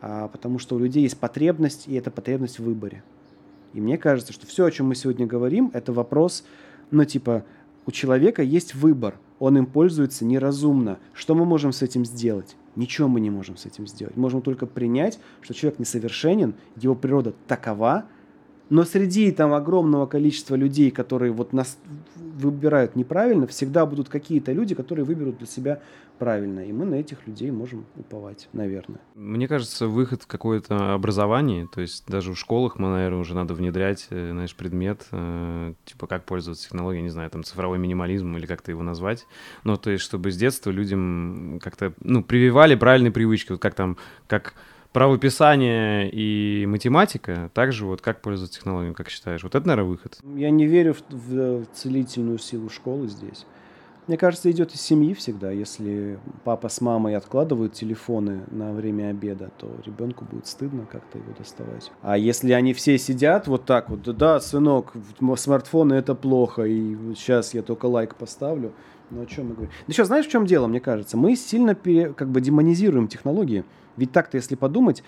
а потому что у людей есть потребность, и это потребность в выборе. И мне кажется, что все, о чем мы сегодня говорим, это вопрос, ну, типа, у человека есть выбор, он им пользуется неразумно. Что мы можем с этим сделать? Ничего мы не можем с этим сделать. Можем только принять, что человек несовершенен, его природа такова, но среди там огромного количества людей, которые вот нас выбирают неправильно, всегда будут какие-то люди, которые выберут для себя правильно. И мы на этих людей можем уповать, наверное. Мне кажется, выход в какое-то образование, то есть даже в школах мы, наверное, уже надо внедрять, э, знаешь, предмет, э, типа как пользоваться технологией, не знаю, там цифровой минимализм или как-то его назвать. Но то есть, чтобы с детства людям как-то, ну, прививали правильные привычки, вот как там, как правописание и математика, также вот как пользоваться технологиями, как считаешь? Вот это, наверное, выход? Я не верю в, в целительную силу школы здесь. Мне кажется, идет из семьи всегда. Если папа с мамой откладывают телефоны на время обеда, то ребенку будет стыдно как-то его доставать. А если они все сидят вот так вот, да, сынок, смартфоны это плохо, и сейчас я только лайк поставлю, ну о чем мы говорим? Да еще знаешь, в чем дело, мне кажется? Мы сильно пере, как бы демонизируем технологии. Ведь так-то, если подумать,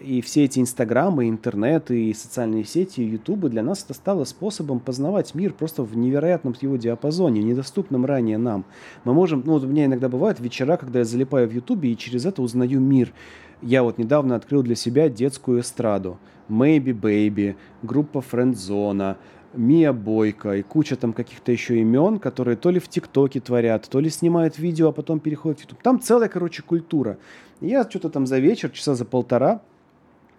и все эти инстаграмы, интернеты, и социальные сети, и ютубы для нас это стало способом познавать мир просто в невероятном его диапазоне, недоступном ранее нам. Мы можем, ну вот у меня иногда бывают вечера, когда я залипаю в ютубе и через это узнаю мир. Я вот недавно открыл для себя детскую эстраду. Maybe Baby, группа Френдзона, Мия Бойко и куча там каких-то еще имен, которые то ли в ТикТоке творят, то ли снимают видео, а потом переходят в YouTube. Там целая, короче, культура. я что-то там за вечер, часа за полтора,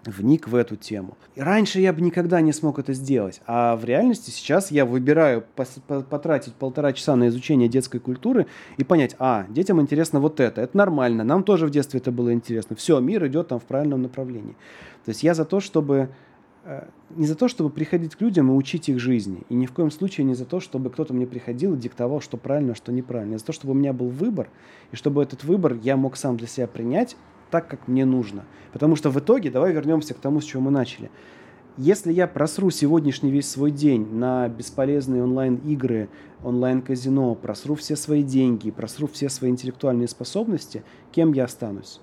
вник в эту тему. И раньше я бы никогда не смог это сделать, а в реальности сейчас я выбираю потратить полтора часа на изучение детской культуры и понять, а, детям интересно вот это, это нормально, нам тоже в детстве это было интересно, все, мир идет там в правильном направлении. То есть я за то, чтобы не за то, чтобы приходить к людям и учить их жизни. И ни в коем случае не за то, чтобы кто-то мне приходил и диктовал, что правильно, что неправильно. А за то, чтобы у меня был выбор, и чтобы этот выбор я мог сам для себя принять так, как мне нужно. Потому что в итоге, давай вернемся к тому, с чего мы начали. Если я просру сегодняшний весь свой день на бесполезные онлайн-игры, онлайн-казино, просру все свои деньги, просру все свои интеллектуальные способности, кем я останусь?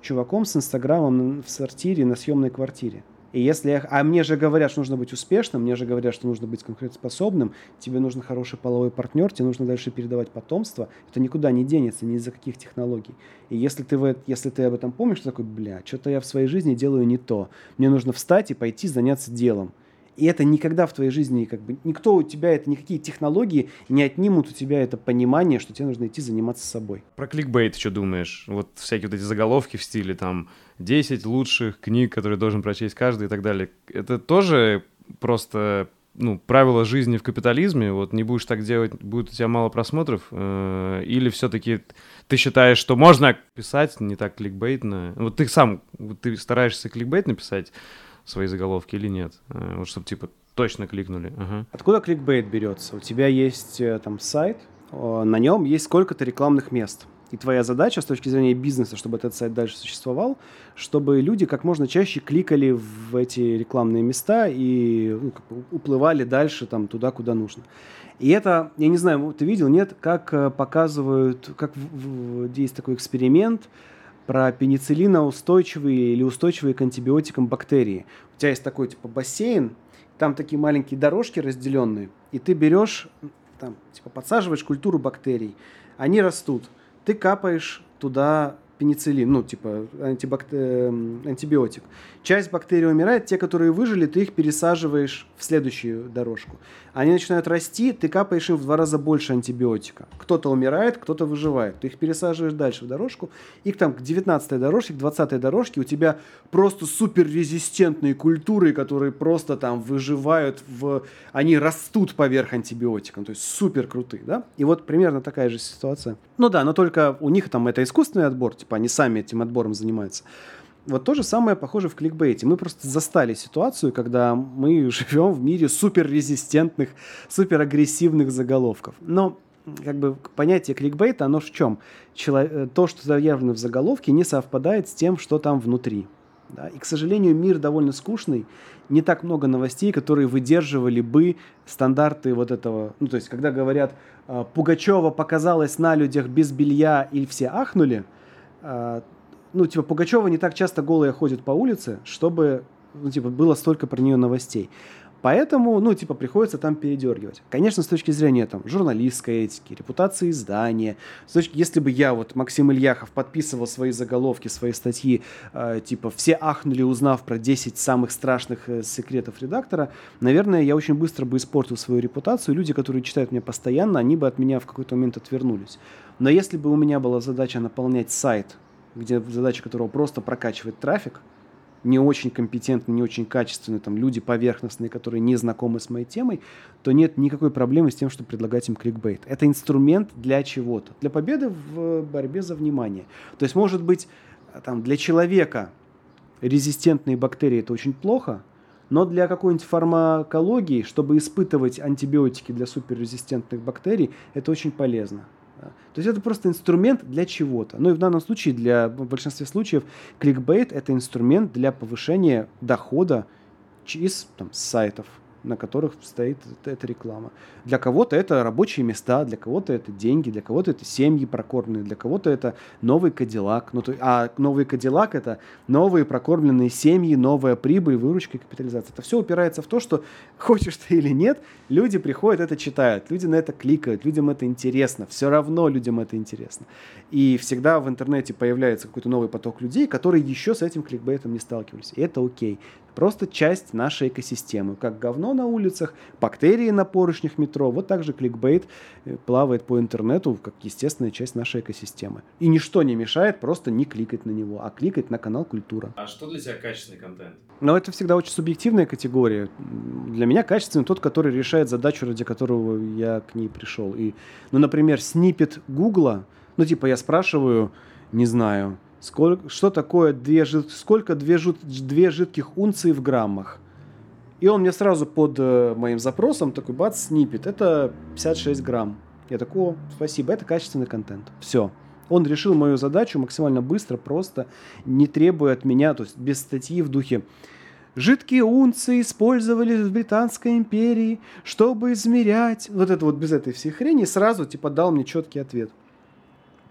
Чуваком с Инстаграмом в сортире на съемной квартире. И если я... А мне же говорят, что нужно быть успешным, мне же говорят, что нужно быть конкурентоспособным, тебе нужен хороший половой партнер, тебе нужно дальше передавать потомство, это никуда не денется, ни из-за каких технологий. И если ты, в, если ты об этом помнишь, ты такой, бля, что-то я в своей жизни делаю не то. Мне нужно встать и пойти заняться делом. И это никогда в твоей жизни, как бы, никто у тебя, это никакие технологии не отнимут у тебя это понимание, что тебе нужно идти заниматься собой. Про кликбейт что думаешь? Вот всякие вот эти заголовки в стиле там 10 лучших книг, которые должен прочесть каждый и так далее. Это тоже просто ну, правила жизни в капитализме, вот не будешь так делать, будет у тебя мало просмотров, э, или все-таки ты считаешь, что можно писать не так кликбейтно? Вот ты сам, вот ты стараешься кликбейт написать, свои заголовки или нет? Э, вот чтобы типа точно кликнули. Ага. Откуда кликбейт берется? У тебя есть э, там сайт, на нем есть сколько-то рекламных мест. И твоя задача с точки зрения бизнеса, чтобы этот сайт дальше существовал, чтобы люди как можно чаще кликали в эти рекламные места и ну, как бы уплывали дальше там туда, куда нужно. И это, я не знаю, ты видел, нет, как э, показывают, как в, в, есть такой эксперимент, про пенициллиноустойчивые или устойчивые к антибиотикам бактерии. У тебя есть такой типа бассейн, там такие маленькие дорожки разделенные, и ты берешь, там, типа подсаживаешь культуру бактерий, они растут, ты капаешь туда пенициллин, ну, типа антибак... Эм, антибиотик. Часть бактерий умирает, те, которые выжили, ты их пересаживаешь в следующую дорожку. Они начинают расти, ты капаешь им в два раза больше антибиотика. Кто-то умирает, кто-то выживает. Ты их пересаживаешь дальше в дорожку, и там к 19 дорожке, к 20 дорожке у тебя просто суперрезистентные культуры, которые просто там выживают, в... они растут поверх антибиотика, то есть супер крутые, да? И вот примерно такая же ситуация. Ну да, но только у них там это искусственный отбор, типа они сами этим отбором занимаются. Вот то же самое похоже в кликбейте. Мы просто застали ситуацию, когда мы живем в мире суперрезистентных, суперагрессивных заголовков. Но как бы понятие кликбейта, оно в чем? Чело... Э, то, что заявлено в заголовке, не совпадает с тем, что там внутри. Да? И, к сожалению, мир довольно скучный. Не так много новостей, которые выдерживали бы стандарты вот этого. Ну, то есть, когда говорят, «А, Пугачева показалась на людях без белья или все ахнули – ну, типа, Пугачева не так часто голая ходит по улице, чтобы, ну, типа, было столько про нее новостей. Поэтому, ну, типа, приходится там передергивать. Конечно, с точки зрения там журналистской этики, репутации издания, с точки, если бы я, вот, Максим Ильяхов, подписывал свои заголовки, свои статьи, э, типа, все ахнули, узнав про 10 самых страшных э, секретов редактора, наверное, я очень быстро бы испортил свою репутацию, люди, которые читают меня постоянно, они бы от меня в какой-то момент отвернулись. Но если бы у меня была задача наполнять сайт, где задача которого просто прокачивать трафик, не очень компетентны, не очень качественные, там, люди поверхностные, которые не знакомы с моей темой, то нет никакой проблемы с тем, чтобы предлагать им кликбейт. Это инструмент для чего-то, для победы в борьбе за внимание. То есть, может быть, там, для человека резистентные бактерии это очень плохо, но для какой-нибудь фармакологии, чтобы испытывать антибиотики для суперрезистентных бактерий, это очень полезно. То есть это просто инструмент для чего-то. Ну и в данном случае, для, в большинстве случаев, кликбейт – это инструмент для повышения дохода из там, сайтов, на которых стоит эта реклама. Для кого-то это рабочие места, для кого-то это деньги, для кого-то это семьи прокормленные, для кого-то это новый Кадиллак. Ну, то, а новый Кадиллак это новые прокормленные семьи, новая прибыль, выручка и капитализация. Это все упирается в то, что хочешь ты или нет, люди приходят, это читают, люди на это кликают, людям это интересно, все равно людям это интересно. И всегда в интернете появляется какой-то новый поток людей, которые еще с этим кликбейтом не сталкивались. И это окей просто часть нашей экосистемы. Как говно на улицах, бактерии на поручнях метро, вот так же кликбейт э, плавает по интернету, как естественная часть нашей экосистемы. И ничто не мешает просто не кликать на него, а кликать на канал Культура. А что для тебя качественный контент? Но это всегда очень субъективная категория. Для меня качественный тот, который решает задачу, ради которого я к ней пришел. И, ну, например, снипет Гугла, ну, типа, я спрашиваю, не знаю, Сколько, что такое две, сколько две, две жидких унции в граммах? И он мне сразу под э, моим запросом такой бац, снипет. Это 56 грамм. Я такой, о, спасибо, это качественный контент. Все. Он решил мою задачу максимально быстро, просто, не требуя от меня, то есть без статьи в духе Жидкие унции использовались в Британской империи, чтобы измерять. Вот это вот без этой всей хрени сразу типа дал мне четкий ответ.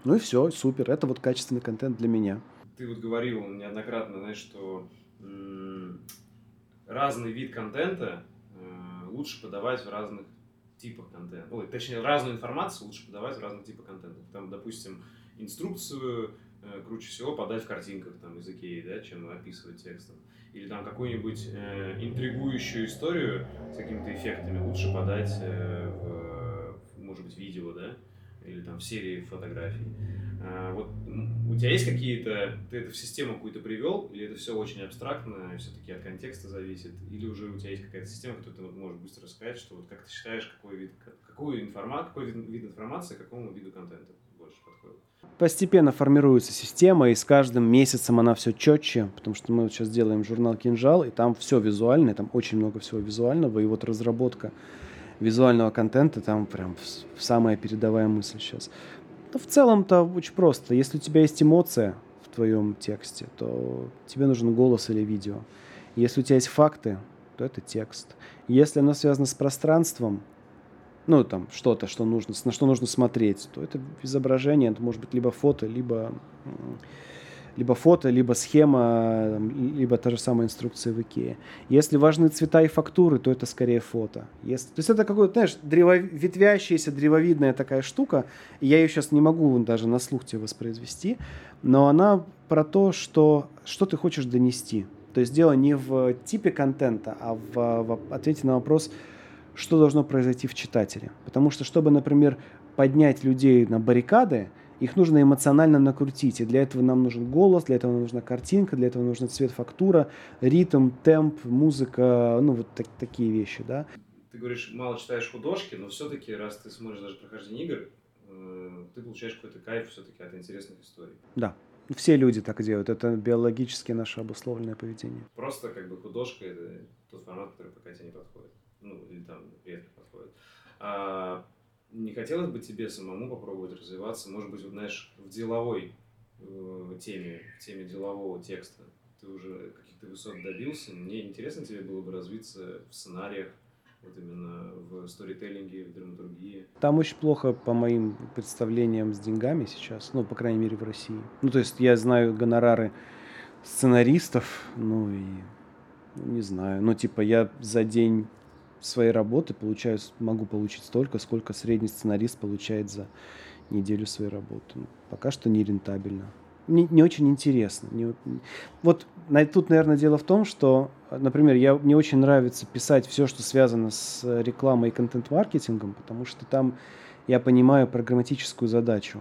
Ну и все, супер. Это вот качественный контент для меня. Ты вот говорил неоднократно, знаешь, что разный вид контента э, лучше подавать в разных типах контента. Ой, точнее, разную информацию лучше подавать в разных типах контента. Там, допустим, инструкцию э, круче всего подать в картинках, там, из Икеи, да, чем описывать текстом. Или там какую-нибудь э, интригующую историю с какими-то эффектами лучше подать э, в, может быть, видео, да, там в серии фотографий. А, вот у тебя есть какие-то, ты это в систему какую-то привел, или это все очень абстрактно, все-таки от контекста зависит, или уже у тебя есть какая-то система, которую ты можешь быстро сказать, что вот как ты считаешь, какой вид, какую информацию, какой вид, вид информации, какому виду контента больше подходит? Постепенно формируется система, и с каждым месяцем она все четче, потому что мы вот сейчас делаем журнал «Кинжал», и там все визуальное, там очень много всего визуального, и вот разработка визуального контента там прям самая передовая мысль сейчас. Но в целом-то очень просто. Если у тебя есть эмоция в твоем тексте, то тебе нужен голос или видео. Если у тебя есть факты, то это текст. Если оно связано с пространством, ну, там, что-то, что нужно, на что нужно смотреть, то это изображение, это может быть либо фото, либо либо фото, либо схема, либо та же самая инструкция в Икее. Если важны цвета и фактуры, то это скорее фото. Если, то есть это какой-то, знаешь, древо, ветвящаяся, древовидная такая штука. Я ее сейчас не могу даже на слух тебе воспроизвести, но она про то, что, что ты хочешь донести. То есть дело не в типе контента, а в, в ответе на вопрос, что должно произойти в читателе. Потому что, чтобы, например, поднять людей на баррикады, их нужно эмоционально накрутить. И для этого нам нужен голос, для этого нам нужна картинка, для этого нужен цвет, фактура, ритм, темп, музыка, ну вот так, такие вещи, да. Ты говоришь, мало читаешь художки, но все-таки, раз ты смотришь даже прохождение игр, э, ты получаешь какой-то кайф все-таки от интересных историй. Да. Все люди так делают. Это биологически наше обусловленное поведение. Просто как бы художка – это тот формат, который пока тебе не подходит. Ну, или там редко подходит. А не хотелось бы тебе самому попробовать развиваться, может быть, вот, знаешь, в деловой э, теме, в теме делового текста? Ты уже каких-то высот добился. Мне интересно тебе было бы развиться в сценариях, вот именно в сторителлинге, в драматургии. Там очень плохо по моим представлениям с деньгами сейчас, ну, по крайней мере, в России. Ну, то есть я знаю гонорары сценаристов, ну и не знаю, ну, типа я за день своей работы получаю, могу получить столько, сколько средний сценарист получает за неделю своей работы. Ну, пока что не рентабельно. Не, не очень интересно. Не, вот тут, наверное, дело в том, что, например, я, мне очень нравится писать все, что связано с рекламой и контент-маркетингом, потому что там я понимаю программатическую задачу.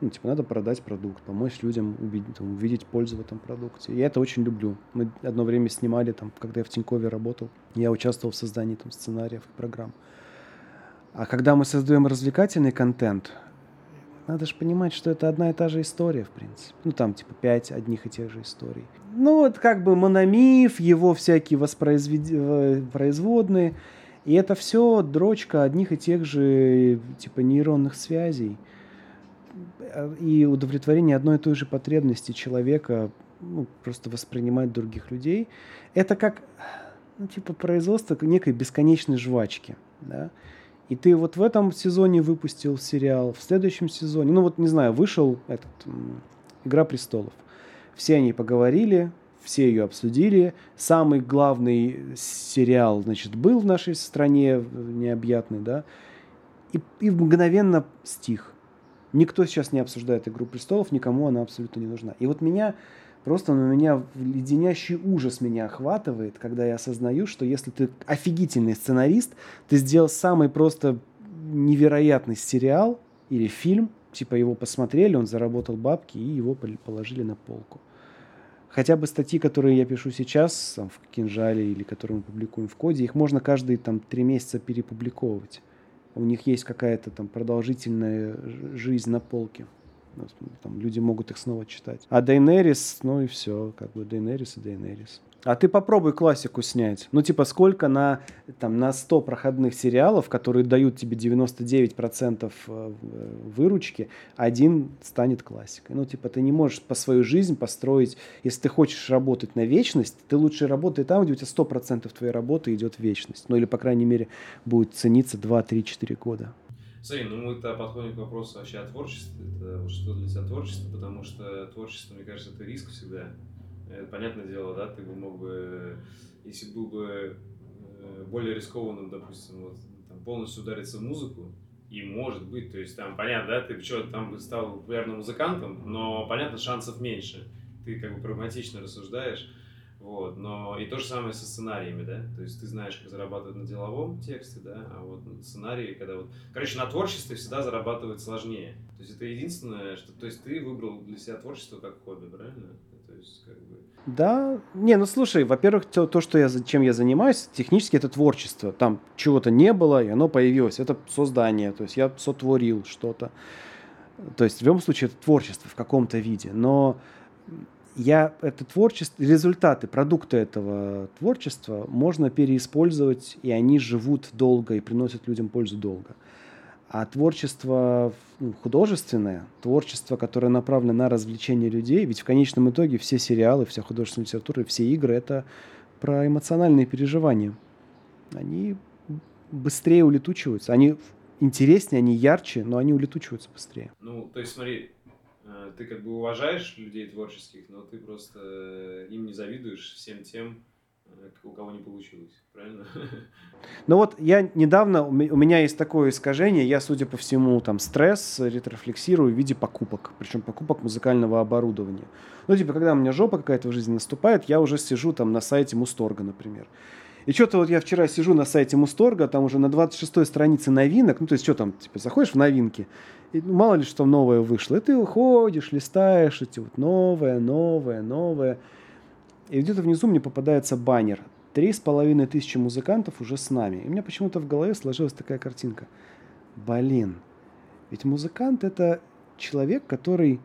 Ну, типа, надо продать продукт, помочь людям увидеть, там, увидеть пользу в этом продукте. Я это очень люблю. Мы одно время снимали, там, когда я в Тинькове работал, я участвовал в создании там, сценариев и программ. А когда мы создаем развлекательный контент, надо же понимать, что это одна и та же история, в принципе. Ну, там, типа, пять одних и тех же историй. Ну, вот как бы мономиф, его всякие воспроизводные. И это все дрочка одних и тех же, типа, нейронных связей – и удовлетворение одной и той же потребности человека ну, просто воспринимать других людей. Это как, ну, типа, производство некой бесконечной жвачки, да. И ты вот в этом сезоне выпустил сериал, в следующем сезоне, ну вот, не знаю, вышел этот «Игра престолов». Все они поговорили, все ее обсудили. Самый главный сериал, значит, был в нашей стране необъятный, да, и, и мгновенно стих. Никто сейчас не обсуждает «Игру престолов», никому она абсолютно не нужна. И вот меня просто на меня леденящий ужас меня охватывает, когда я осознаю, что если ты офигительный сценарист, ты сделал самый просто невероятный сериал или фильм, типа его посмотрели, он заработал бабки и его положили на полку. Хотя бы статьи, которые я пишу сейчас там, в Кинжале или которые мы публикуем в коде, их можно каждые там три месяца перепубликовывать у них есть какая-то там продолжительная жизнь на полке. Там люди могут их снова читать. А Дейнерис, ну и все, как бы Дейнерис и Дейнерис. А ты попробуй классику снять. Ну, типа, сколько на, там, на 100 проходных сериалов, которые дают тебе 99% э, выручки, один станет классикой. Ну, типа, ты не можешь по свою жизнь построить... Если ты хочешь работать на вечность, ты лучше работай там, где у тебя 100% твоей работы идет вечность. Ну, или, по крайней мере, будет цениться 2, 3, 4 года. Смотри, ну мы-то подходим к вопросу вообще о творчестве. Это что для тебя творчество? Потому что творчество, мне кажется, это риск всегда это понятное дело, да, ты бы мог бы, если был бы э, более рискованным, допустим, вот, там, полностью удариться в музыку, И может быть, то есть там, понятно, да, ты что там стал популярным музыкантом, но, понятно, шансов меньше. Ты как бы прагматично рассуждаешь. Вот, но и то же самое со сценариями, да, то есть ты знаешь, как зарабатывать на деловом тексте, да, а вот на сценарии, когда вот, короче, на творчестве всегда зарабатывать сложнее. То есть это единственное, что, то есть ты выбрал для себя творчество как хобби, правильно? Есть как бы... Да, не, ну слушай, во-первых, то, то, что я, чем я занимаюсь, технически это творчество. Там чего-то не было, и оно появилось. Это создание, то есть я сотворил что-то. То есть в любом случае это творчество в каком-то виде. Но я это творчество, результаты, продукты этого творчества можно переиспользовать, и они живут долго и приносят людям пользу долго. А творчество ну, художественное, творчество, которое направлено на развлечение людей, ведь в конечном итоге все сериалы, вся художественная литература, все игры — это про эмоциональные переживания. Они быстрее улетучиваются. Они интереснее, они ярче, но они улетучиваются быстрее. Ну, то есть, смотри, Э, ты как бы уважаешь людей творческих, но ты просто э, им не завидуешь всем тем, у кого не получилось, правильно? Ну вот я недавно, у меня есть такое искажение, я, судя по всему, там стресс ретрофлексирую в виде покупок, причем покупок музыкального оборудования. Ну типа, когда у меня жопа какая-то в жизни наступает, я уже сижу там на сайте Мусторга, например. И что-то вот я вчера сижу на сайте Мусторга, там уже на 26-й странице новинок, ну то есть что там, типа заходишь в новинки, и, ну, мало ли что новое вышло. И ты уходишь, листаешь эти вот новое, новое, новое. И где-то внизу мне попадается баннер. Три с половиной тысячи музыкантов уже с нами. И у меня почему-то в голове сложилась такая картинка. Блин, ведь музыкант это человек, который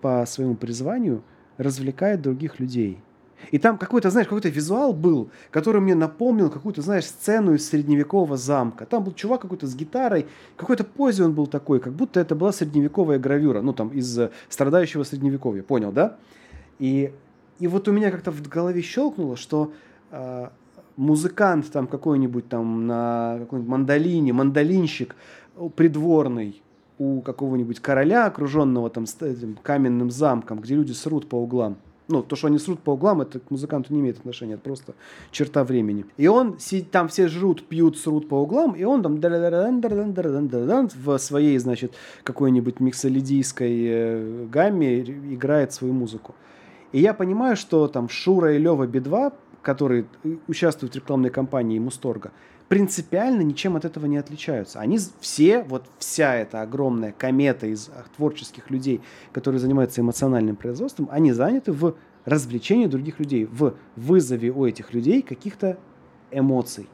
по своему призванию развлекает других людей – и там какой-то, знаешь, какой-то визуал был, который мне напомнил какую-то, знаешь, сцену из средневекового замка. Там был чувак какой-то с гитарой, какой-то позе он был такой, как будто это была средневековая гравюра, ну там из э, страдающего средневековья, понял, да? И, и вот у меня как-то в голове щелкнуло, что э, музыкант там какой-нибудь там на какой-нибудь мандолине, мандолинщик придворный, у какого-нибудь короля, окруженного там каменным замком, где люди срут по углам – ну, то, что они срут по углам, это к музыканту не имеет отношения, это просто черта времени. И он, там все жрут, пьют, срут по углам, и он там в своей, значит, какой-нибудь миксолидийской э, гамме играет свою музыку. И я понимаю, что там Шура и Лева Би-2, которые участвуют в рекламной кампании Мусторга, принципиально ничем от этого не отличаются. Они все, вот вся эта огромная комета из творческих людей, которые занимаются эмоциональным производством, они заняты в развлечении других людей, в вызове у этих людей каких-то эмоций.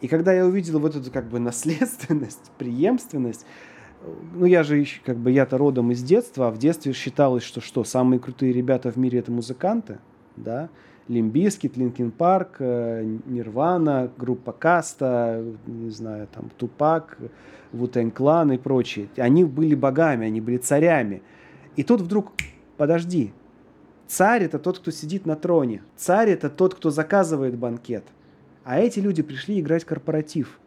И когда я увидел вот эту как бы наследственность, преемственность, ну я же как бы я-то родом из детства, а в детстве считалось, что что, самые крутые ребята в мире это музыканты, да, Limp Bizkit, Linkin Park, э, Нирвана, группа Каста, не знаю, там Tupac, Wu-Tang Clan и прочие. Они были богами, они были царями. И тут вдруг, подожди, царь это тот, кто сидит на троне. Царь это тот, кто заказывает банкет. А эти люди пришли играть корпоратив.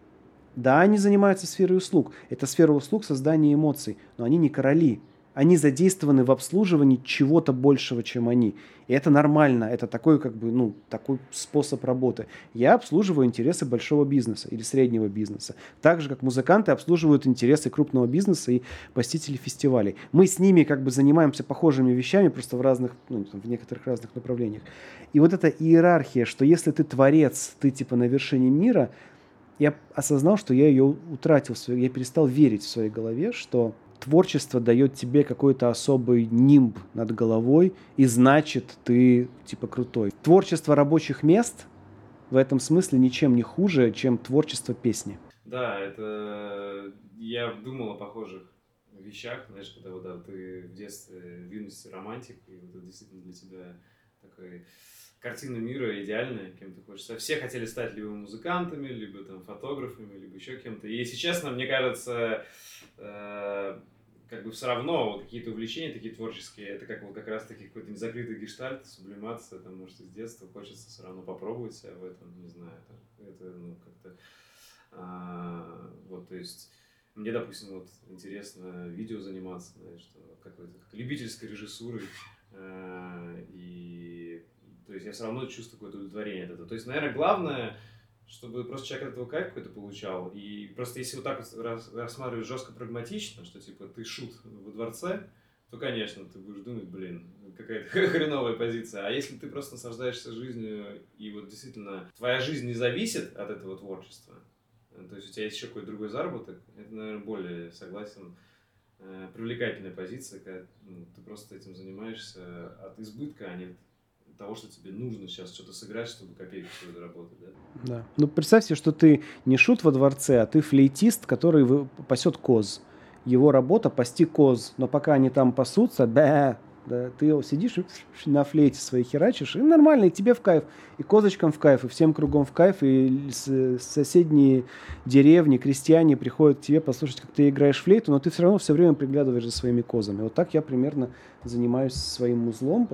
Да, они занимаются сферой услуг. Это сфера услуг создания эмоций, но они не короли они задействованы в обслуживании чего-то большего, чем они. И это нормально, это такой, как бы, ну, такой способ работы. Я обслуживаю интересы большого бизнеса или среднего бизнеса. Так же, как музыканты обслуживают интересы крупного бизнеса и посетителей фестивалей. Мы с ними как бы занимаемся похожими вещами, просто в разных, ну, в некоторых разных направлениях. И вот эта иерархия, что если ты творец, ты типа на вершине мира, я осознал, что я ее утратил, я перестал верить в своей голове, что творчество дает тебе какой-то особый нимб над головой, и значит, ты типа крутой. Творчество рабочих мест в этом смысле ничем не хуже, чем творчество песни. Да, это я думал о похожих вещах, знаешь, когда вот, да, ты в детстве, в юности романтик, и вот это действительно для тебя такой картина мира идеальная, кем ты хочешь. Все хотели стать либо музыкантами, либо там фотографами, либо еще кем-то. И если честно, мне кажется, э, как бы все равно вот какие-то увлечения такие творческие, это как вот как раз таки какой-то незакрытый гештальт, сублимация, там, может, из детства хочется все равно попробовать себя в этом, не знаю, это, это ну, как-то, а, вот, то есть, мне, допустим, вот интересно видео заниматься, знаешь, что как любительской режиссурой, а, и, то есть, я все равно чувствую какое-то удовлетворение от этого. То есть, наверное, главное, чтобы просто человек от этого кайф какой-то получал. И просто если вот так вот рас, рассматривать жестко прагматично, что типа ты шут во дворце, то, конечно, ты будешь думать, блин, какая-то хреновая позиция. А если ты просто наслаждаешься жизнью, и вот действительно твоя жизнь не зависит от этого творчества, то есть у тебя есть еще какой-то другой заработок, это, наверное, более согласен э, привлекательная позиция, когда ну, ты просто этим занимаешься от избытка, а не от того, что тебе нужно сейчас что-то сыграть, чтобы копейку свою заработать, да? Да. Ну, представь себе, что ты не шут во дворце, а ты флейтист, который пасет коз. Его работа пасти коз, но пока они там пасутся, да, да, ты сидишь на флейте своей херачишь, и нормально, и тебе в кайф, и козочкам в кайф, и всем кругом в кайф, и соседние деревни, крестьяне приходят к тебе послушать, как ты играешь флейту, но ты все равно все время приглядываешь за своими козами. Вот так я примерно занимаюсь своим узлом,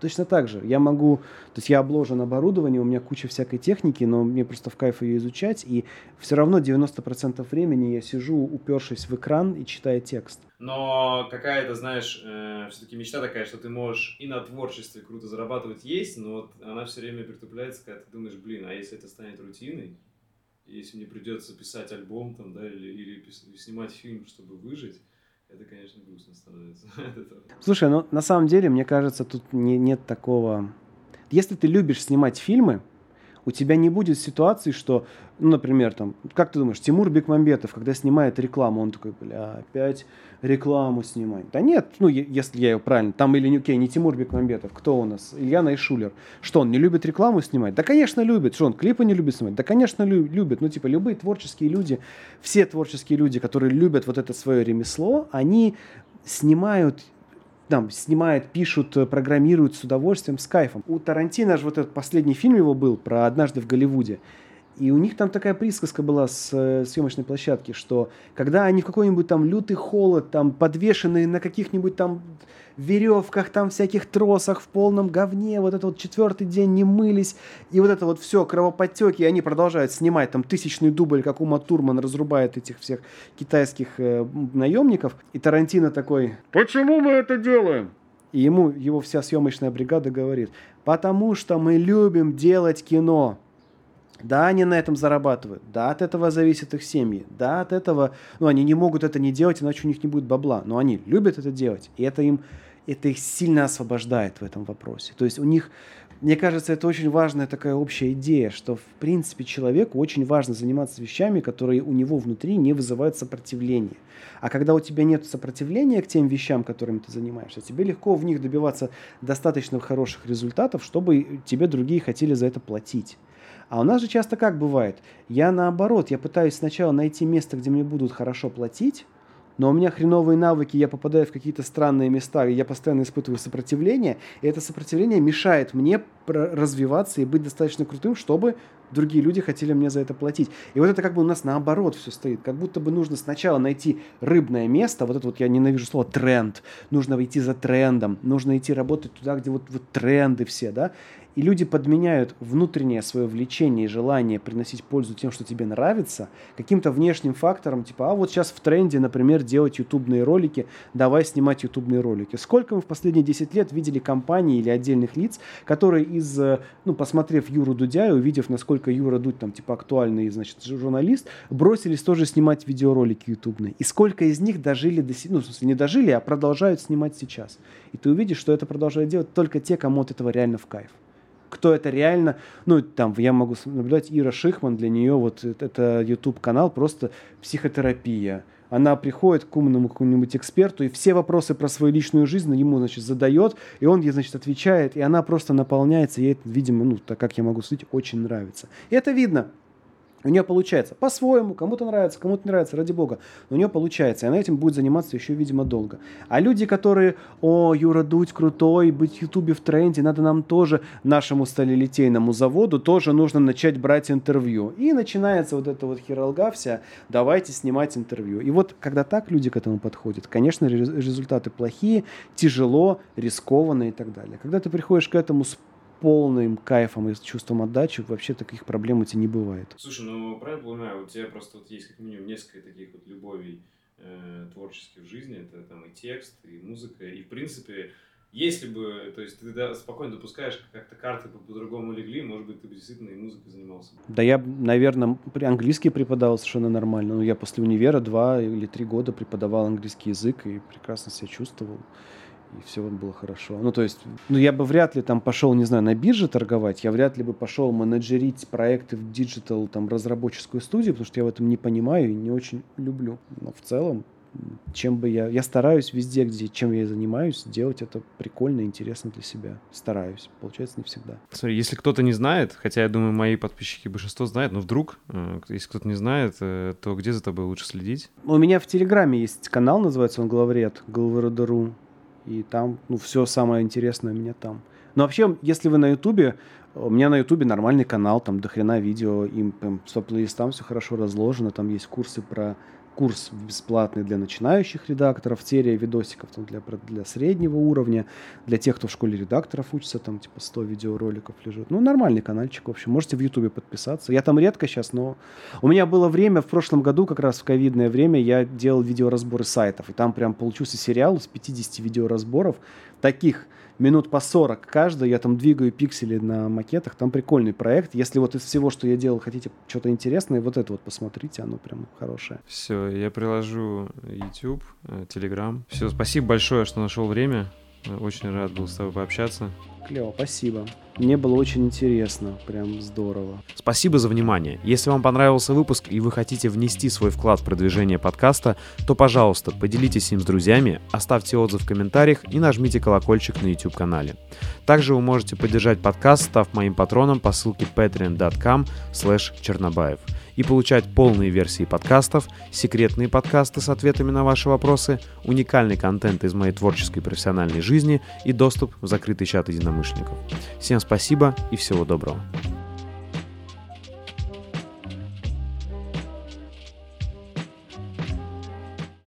точно так же. Я могу, то есть я обложен оборудованием, у меня куча всякой техники, но мне просто в кайф ее изучать, и все равно 90% времени я сижу, упершись в экран и читаю текст. Но какая-то, знаешь, э, все-таки мечта такая, что ты можешь и на творчестве круто зарабатывать есть, но вот она все время притупляется, когда ты думаешь, блин, а если это станет рутиной, если мне придется писать альбом там, да, или, или снимать фильм, чтобы выжить, это, конечно, грустно становится. Слушай, ну на самом деле, мне кажется, тут не, нет такого... Если ты любишь снимать фильмы, у тебя не будет ситуации, что, ну, например, там, как ты думаешь, Тимур Бекмамбетов, когда снимает рекламу, он такой, бля, опять рекламу снимать. Да нет, ну, если я ее правильно, там или, окей, не Тимур Бекмамбетов, кто у нас? Илья Найшулер. Что, он не любит рекламу снимать? Да, конечно, любит. Что, он клипы не любит снимать? Да, конечно, любит. Ну, типа, любые творческие люди, все творческие люди, которые любят вот это свое ремесло, они снимают там, снимают, пишут, программируют с удовольствием, с кайфом. У Тарантино же вот этот последний фильм его был про «Однажды в Голливуде». И у них там такая присказка была с э, съемочной площадки, что когда они в какой-нибудь там лютый холод, там подвешенные на каких-нибудь там веревках, там всяких тросах, в полном говне, вот это вот четвертый день не мылись, и вот это вот все, кровоподтеки, и они продолжают снимать там тысячный дубль, как Ума Турман разрубает этих всех китайских э, наемников, и Тарантино такой, почему мы это делаем? И ему его вся съемочная бригада говорит, потому что мы любим делать кино. Да, они на этом зарабатывают. Да, от этого зависят их семьи. Да, от этого... Ну, они не могут это не делать, иначе у них не будет бабла. Но они любят это делать. И это им... Это их сильно освобождает в этом вопросе. То есть у них... Мне кажется, это очень важная такая общая идея, что, в принципе, человеку очень важно заниматься вещами, которые у него внутри не вызывают сопротивления. А когда у тебя нет сопротивления к тем вещам, которыми ты занимаешься, тебе легко в них добиваться достаточно хороших результатов, чтобы тебе другие хотели за это платить. А у нас же часто как бывает? Я наоборот, я пытаюсь сначала найти место, где мне будут хорошо платить, но у меня хреновые навыки, я попадаю в какие-то странные места, и я постоянно испытываю сопротивление, и это сопротивление мешает мне развиваться и быть достаточно крутым, чтобы другие люди хотели мне за это платить. И вот это как бы у нас наоборот все стоит. Как будто бы нужно сначала найти рыбное место, вот это вот я ненавижу слово тренд, нужно идти за трендом, нужно идти работать туда, где вот, вот тренды все, да, и люди подменяют внутреннее свое влечение и желание приносить пользу тем, что тебе нравится, каким-то внешним фактором, типа, а вот сейчас в тренде, например, делать ютубные ролики, давай снимать ютубные ролики. Сколько мы в последние 10 лет видели компаний или отдельных лиц, которые из, э, ну, посмотрев Юру Дудя и увидев, насколько Юра Дудь там, типа, актуальный, значит, журналист, бросились тоже снимать видеоролики ютубные. И сколько из них дожили до, ну, в смысле, не дожили, а продолжают снимать сейчас. И ты увидишь, что это продолжают делать только те, кому от этого реально в кайф кто это реально. Ну, там, я могу наблюдать Ира Шихман, для нее вот это YouTube-канал просто психотерапия. Она приходит к умному какому-нибудь эксперту и все вопросы про свою личную жизнь ему, значит, задает, и он ей, значит, отвечает, и она просто наполняется, и это, видимо, ну, так как я могу судить, очень нравится. И это видно у нее получается по-своему, кому-то нравится, кому-то не нравится, ради бога, но у нее получается, и она этим будет заниматься еще, видимо, долго. А люди, которые, о, Юра Дудь крутой, быть в Ютубе в тренде, надо нам тоже, нашему сталелитейному заводу, тоже нужно начать брать интервью. И начинается вот эта вот хиралга вся, давайте снимать интервью. И вот, когда так люди к этому подходят, конечно, результаты плохие, тяжело, рискованно и так далее. Когда ты приходишь к этому с полным кайфом и с чувством отдачи вообще таких проблем у тебя не бывает. Слушай, ну правильно понимаю, у тебя просто вот есть как минимум несколько таких вот любовей э, творческих в жизни. Это там и текст, и музыка, и в принципе если бы, то есть ты да, спокойно допускаешь, как-то карты по-другому легли, может быть, ты бы действительно и музыкой занимался. Да я, наверное, английский преподавал совершенно нормально. Ну, я после универа два или три года преподавал английский язык и прекрасно себя чувствовал. И все было хорошо. Ну, то есть, ну, я бы вряд ли там пошел, не знаю, на бирже торговать, я вряд ли бы пошел менеджерить проекты в диджитал, там, разработческую студию, потому что я в этом не понимаю и не очень люблю. Но в целом чем бы я... Я стараюсь везде, где, чем я занимаюсь, делать это прикольно, интересно для себя. Стараюсь. Получается не всегда. Смотри, если кто-то не знает, хотя я думаю, мои подписчики большинство знают, но вдруг, э, если кто-то не знает, э, то где за тобой лучше следить? У меня в Телеграме есть канал, называется он «Главред», «Главредору». И там, ну, все самое интересное у меня там. Но вообще, если вы на Ютубе, у меня на Ютубе нормальный канал, там дохрена видео, им прям по плейлистам все хорошо разложено, там есть курсы про курс бесплатный для начинающих редакторов, серия видосиков там, для, для среднего уровня, для тех, кто в школе редакторов учится, там типа 100 видеороликов лежит. Ну, нормальный каналчик, в общем. Можете в Ютубе подписаться. Я там редко сейчас, но у меня было время в прошлом году, как раз в ковидное время, я делал видеоразборы сайтов, и там прям получился сериал с 50 видеоразборов, таких минут по 40 каждый, я там двигаю пиксели на макетах, там прикольный проект. Если вот из всего, что я делал, хотите что-то интересное, вот это вот посмотрите, оно прям хорошее. Все, я приложу YouTube, э, Telegram. Все, спасибо большое, что нашел время. Очень рад был с тобой пообщаться. Клево, спасибо. Мне было очень интересно, прям здорово. Спасибо за внимание. Если вам понравился выпуск и вы хотите внести свой вклад в продвижение подкаста, то, пожалуйста, поделитесь им с друзьями, оставьте отзыв в комментариях и нажмите колокольчик на YouTube-канале. Также вы можете поддержать подкаст, став моим патроном по ссылке patreon.com чернобаев и получать полные версии подкастов, секретные подкасты с ответами на ваши вопросы, уникальный контент из моей творческой профессиональной жизни и доступ в закрытый чат единомышленников. Всем спасибо и всего доброго.